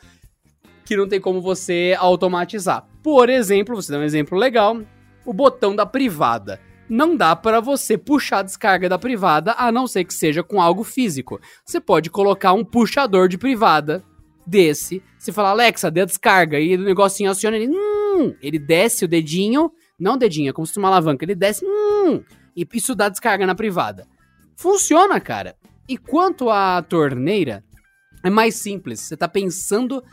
que não tem como você automatizar. Por exemplo, você dá um exemplo legal, o botão da privada não dá para você puxar a descarga da privada a não ser que seja com algo físico. Você pode colocar um puxador de privada desse, você fala Alexa, dê a descarga e o negocinho aciona ele, hum, ele desce o dedinho, não o dedinho, é como se fosse uma alavanca, ele desce, hum, e isso dá descarga na privada. Funciona, cara. E quanto à torneira, é mais simples. Você tá pensando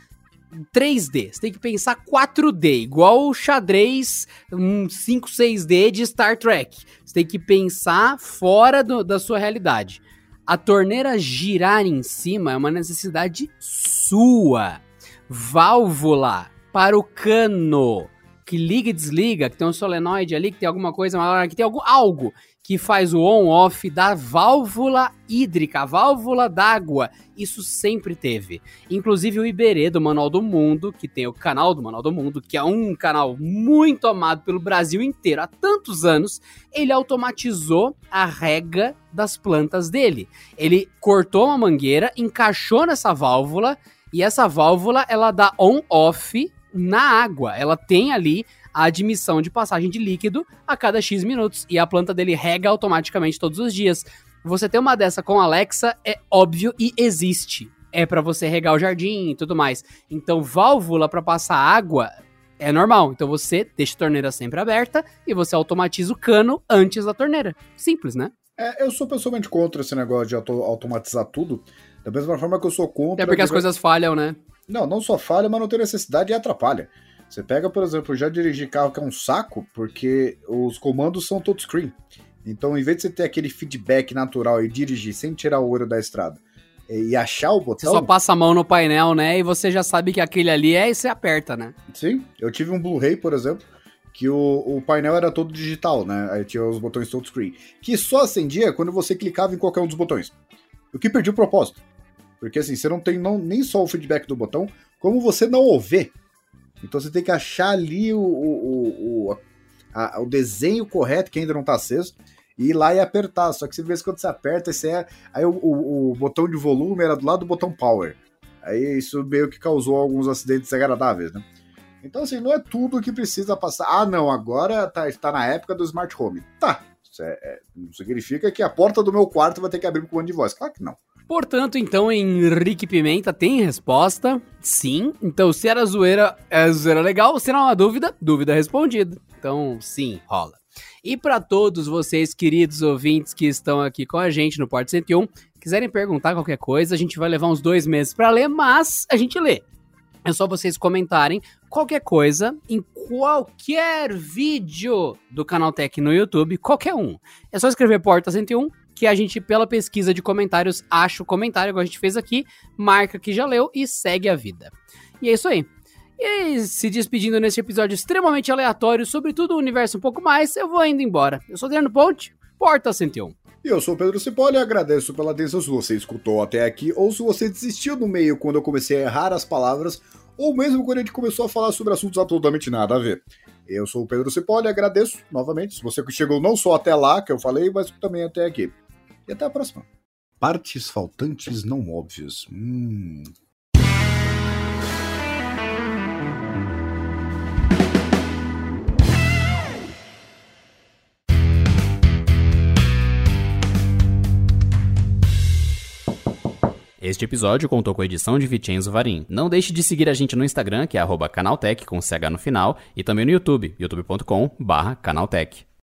3D. Você tem que pensar 4D, igual o xadrez um 5, 6D de Star Trek. Você tem que pensar fora do, da sua realidade. A torneira girar em cima é uma necessidade sua. Válvula para o cano que liga e desliga, que tem um solenoide ali, que tem alguma coisa que tem algum, algo que faz o on-off da válvula hídrica, a válvula d'água. Isso sempre teve. Inclusive o Iberê do Manual do Mundo, que tem o canal do Manual do Mundo, que é um canal muito amado pelo Brasil inteiro há tantos anos, ele automatizou a rega das plantas dele. Ele cortou uma mangueira, encaixou nessa válvula e essa válvula ela dá on-off na água. Ela tem ali a admissão de passagem de líquido a cada X minutos e a planta dele rega automaticamente todos os dias. Você ter uma dessa com Alexa é óbvio e existe. É para você regar o jardim e tudo mais. Então, válvula para passar água é normal. Então você deixa a torneira sempre aberta e você automatiza o cano antes da torneira. Simples, né? É, eu sou pessoalmente contra esse negócio de auto automatizar tudo. Da mesma forma que eu sou contra. É porque as coisas falham, né? Não, não só falha, mas não tem necessidade e atrapalha. Você pega, por exemplo, já dirigir carro que é um saco, porque os comandos são touchscreen. Então, em vez de você ter aquele feedback natural e dirigir sem tirar o olho da estrada e achar o botão. Você só passa a mão no painel, né? E você já sabe que aquele ali é e você aperta, né? Sim. Eu tive um Blu-ray, por exemplo, que o, o painel era todo digital, né? Aí tinha os botões touchscreen, que só acendia quando você clicava em qualquer um dos botões. O que perdia o propósito. Porque assim, você não tem não, nem só o feedback do botão, como você não o vê. Então você tem que achar ali o, o, o, a, o desenho correto, que ainda não está aceso, e ir lá e apertar. Só que você vê quando você aperta, esse é, aí o, o, o, botão de volume era do lado do botão power. Aí isso meio que causou alguns acidentes desagradáveis, né? Então, assim, não é tudo que precisa passar. Ah, não, agora tá, está na época do smart home. Tá. É, é, não significa que a porta do meu quarto vai ter que abrir com comando de voz. Claro que não. Portanto, então, Henrique Pimenta tem resposta, sim. Então, se era zoeira, é zoeira legal. Se não uma dúvida, dúvida respondida. Então, sim, rola. E para todos vocês, queridos ouvintes que estão aqui com a gente no Porto 101, quiserem perguntar qualquer coisa, a gente vai levar uns dois meses para ler, mas a gente lê. É só vocês comentarem qualquer coisa em qualquer vídeo do Canal Tech no YouTube, qualquer um. É só escrever Porta 101 que a gente, pela pesquisa de comentários, acha o comentário que a gente fez aqui, marca que já leu e segue a vida. E é isso aí. E se despedindo nesse episódio extremamente aleatório sobre tudo o universo um pouco mais, eu vou indo embora. Eu sou Adriano Ponte, Porta 101. E eu sou o Pedro Cipolli e agradeço pela atenção se você escutou até aqui ou se você desistiu no meio quando eu comecei a errar as palavras ou mesmo quando a gente começou a falar sobre assuntos absolutamente nada a ver. Eu sou o Pedro Cipolli e agradeço novamente se você chegou não só até lá que eu falei, mas também até aqui. E até a próxima. Partes faltantes não óbvias. Hum, Este episódio contou com a edição de Vicenzo Varim. Não deixe de seguir a gente no Instagram, que é canaltech com CH no final, e também no YouTube, youtube.com/canaltech.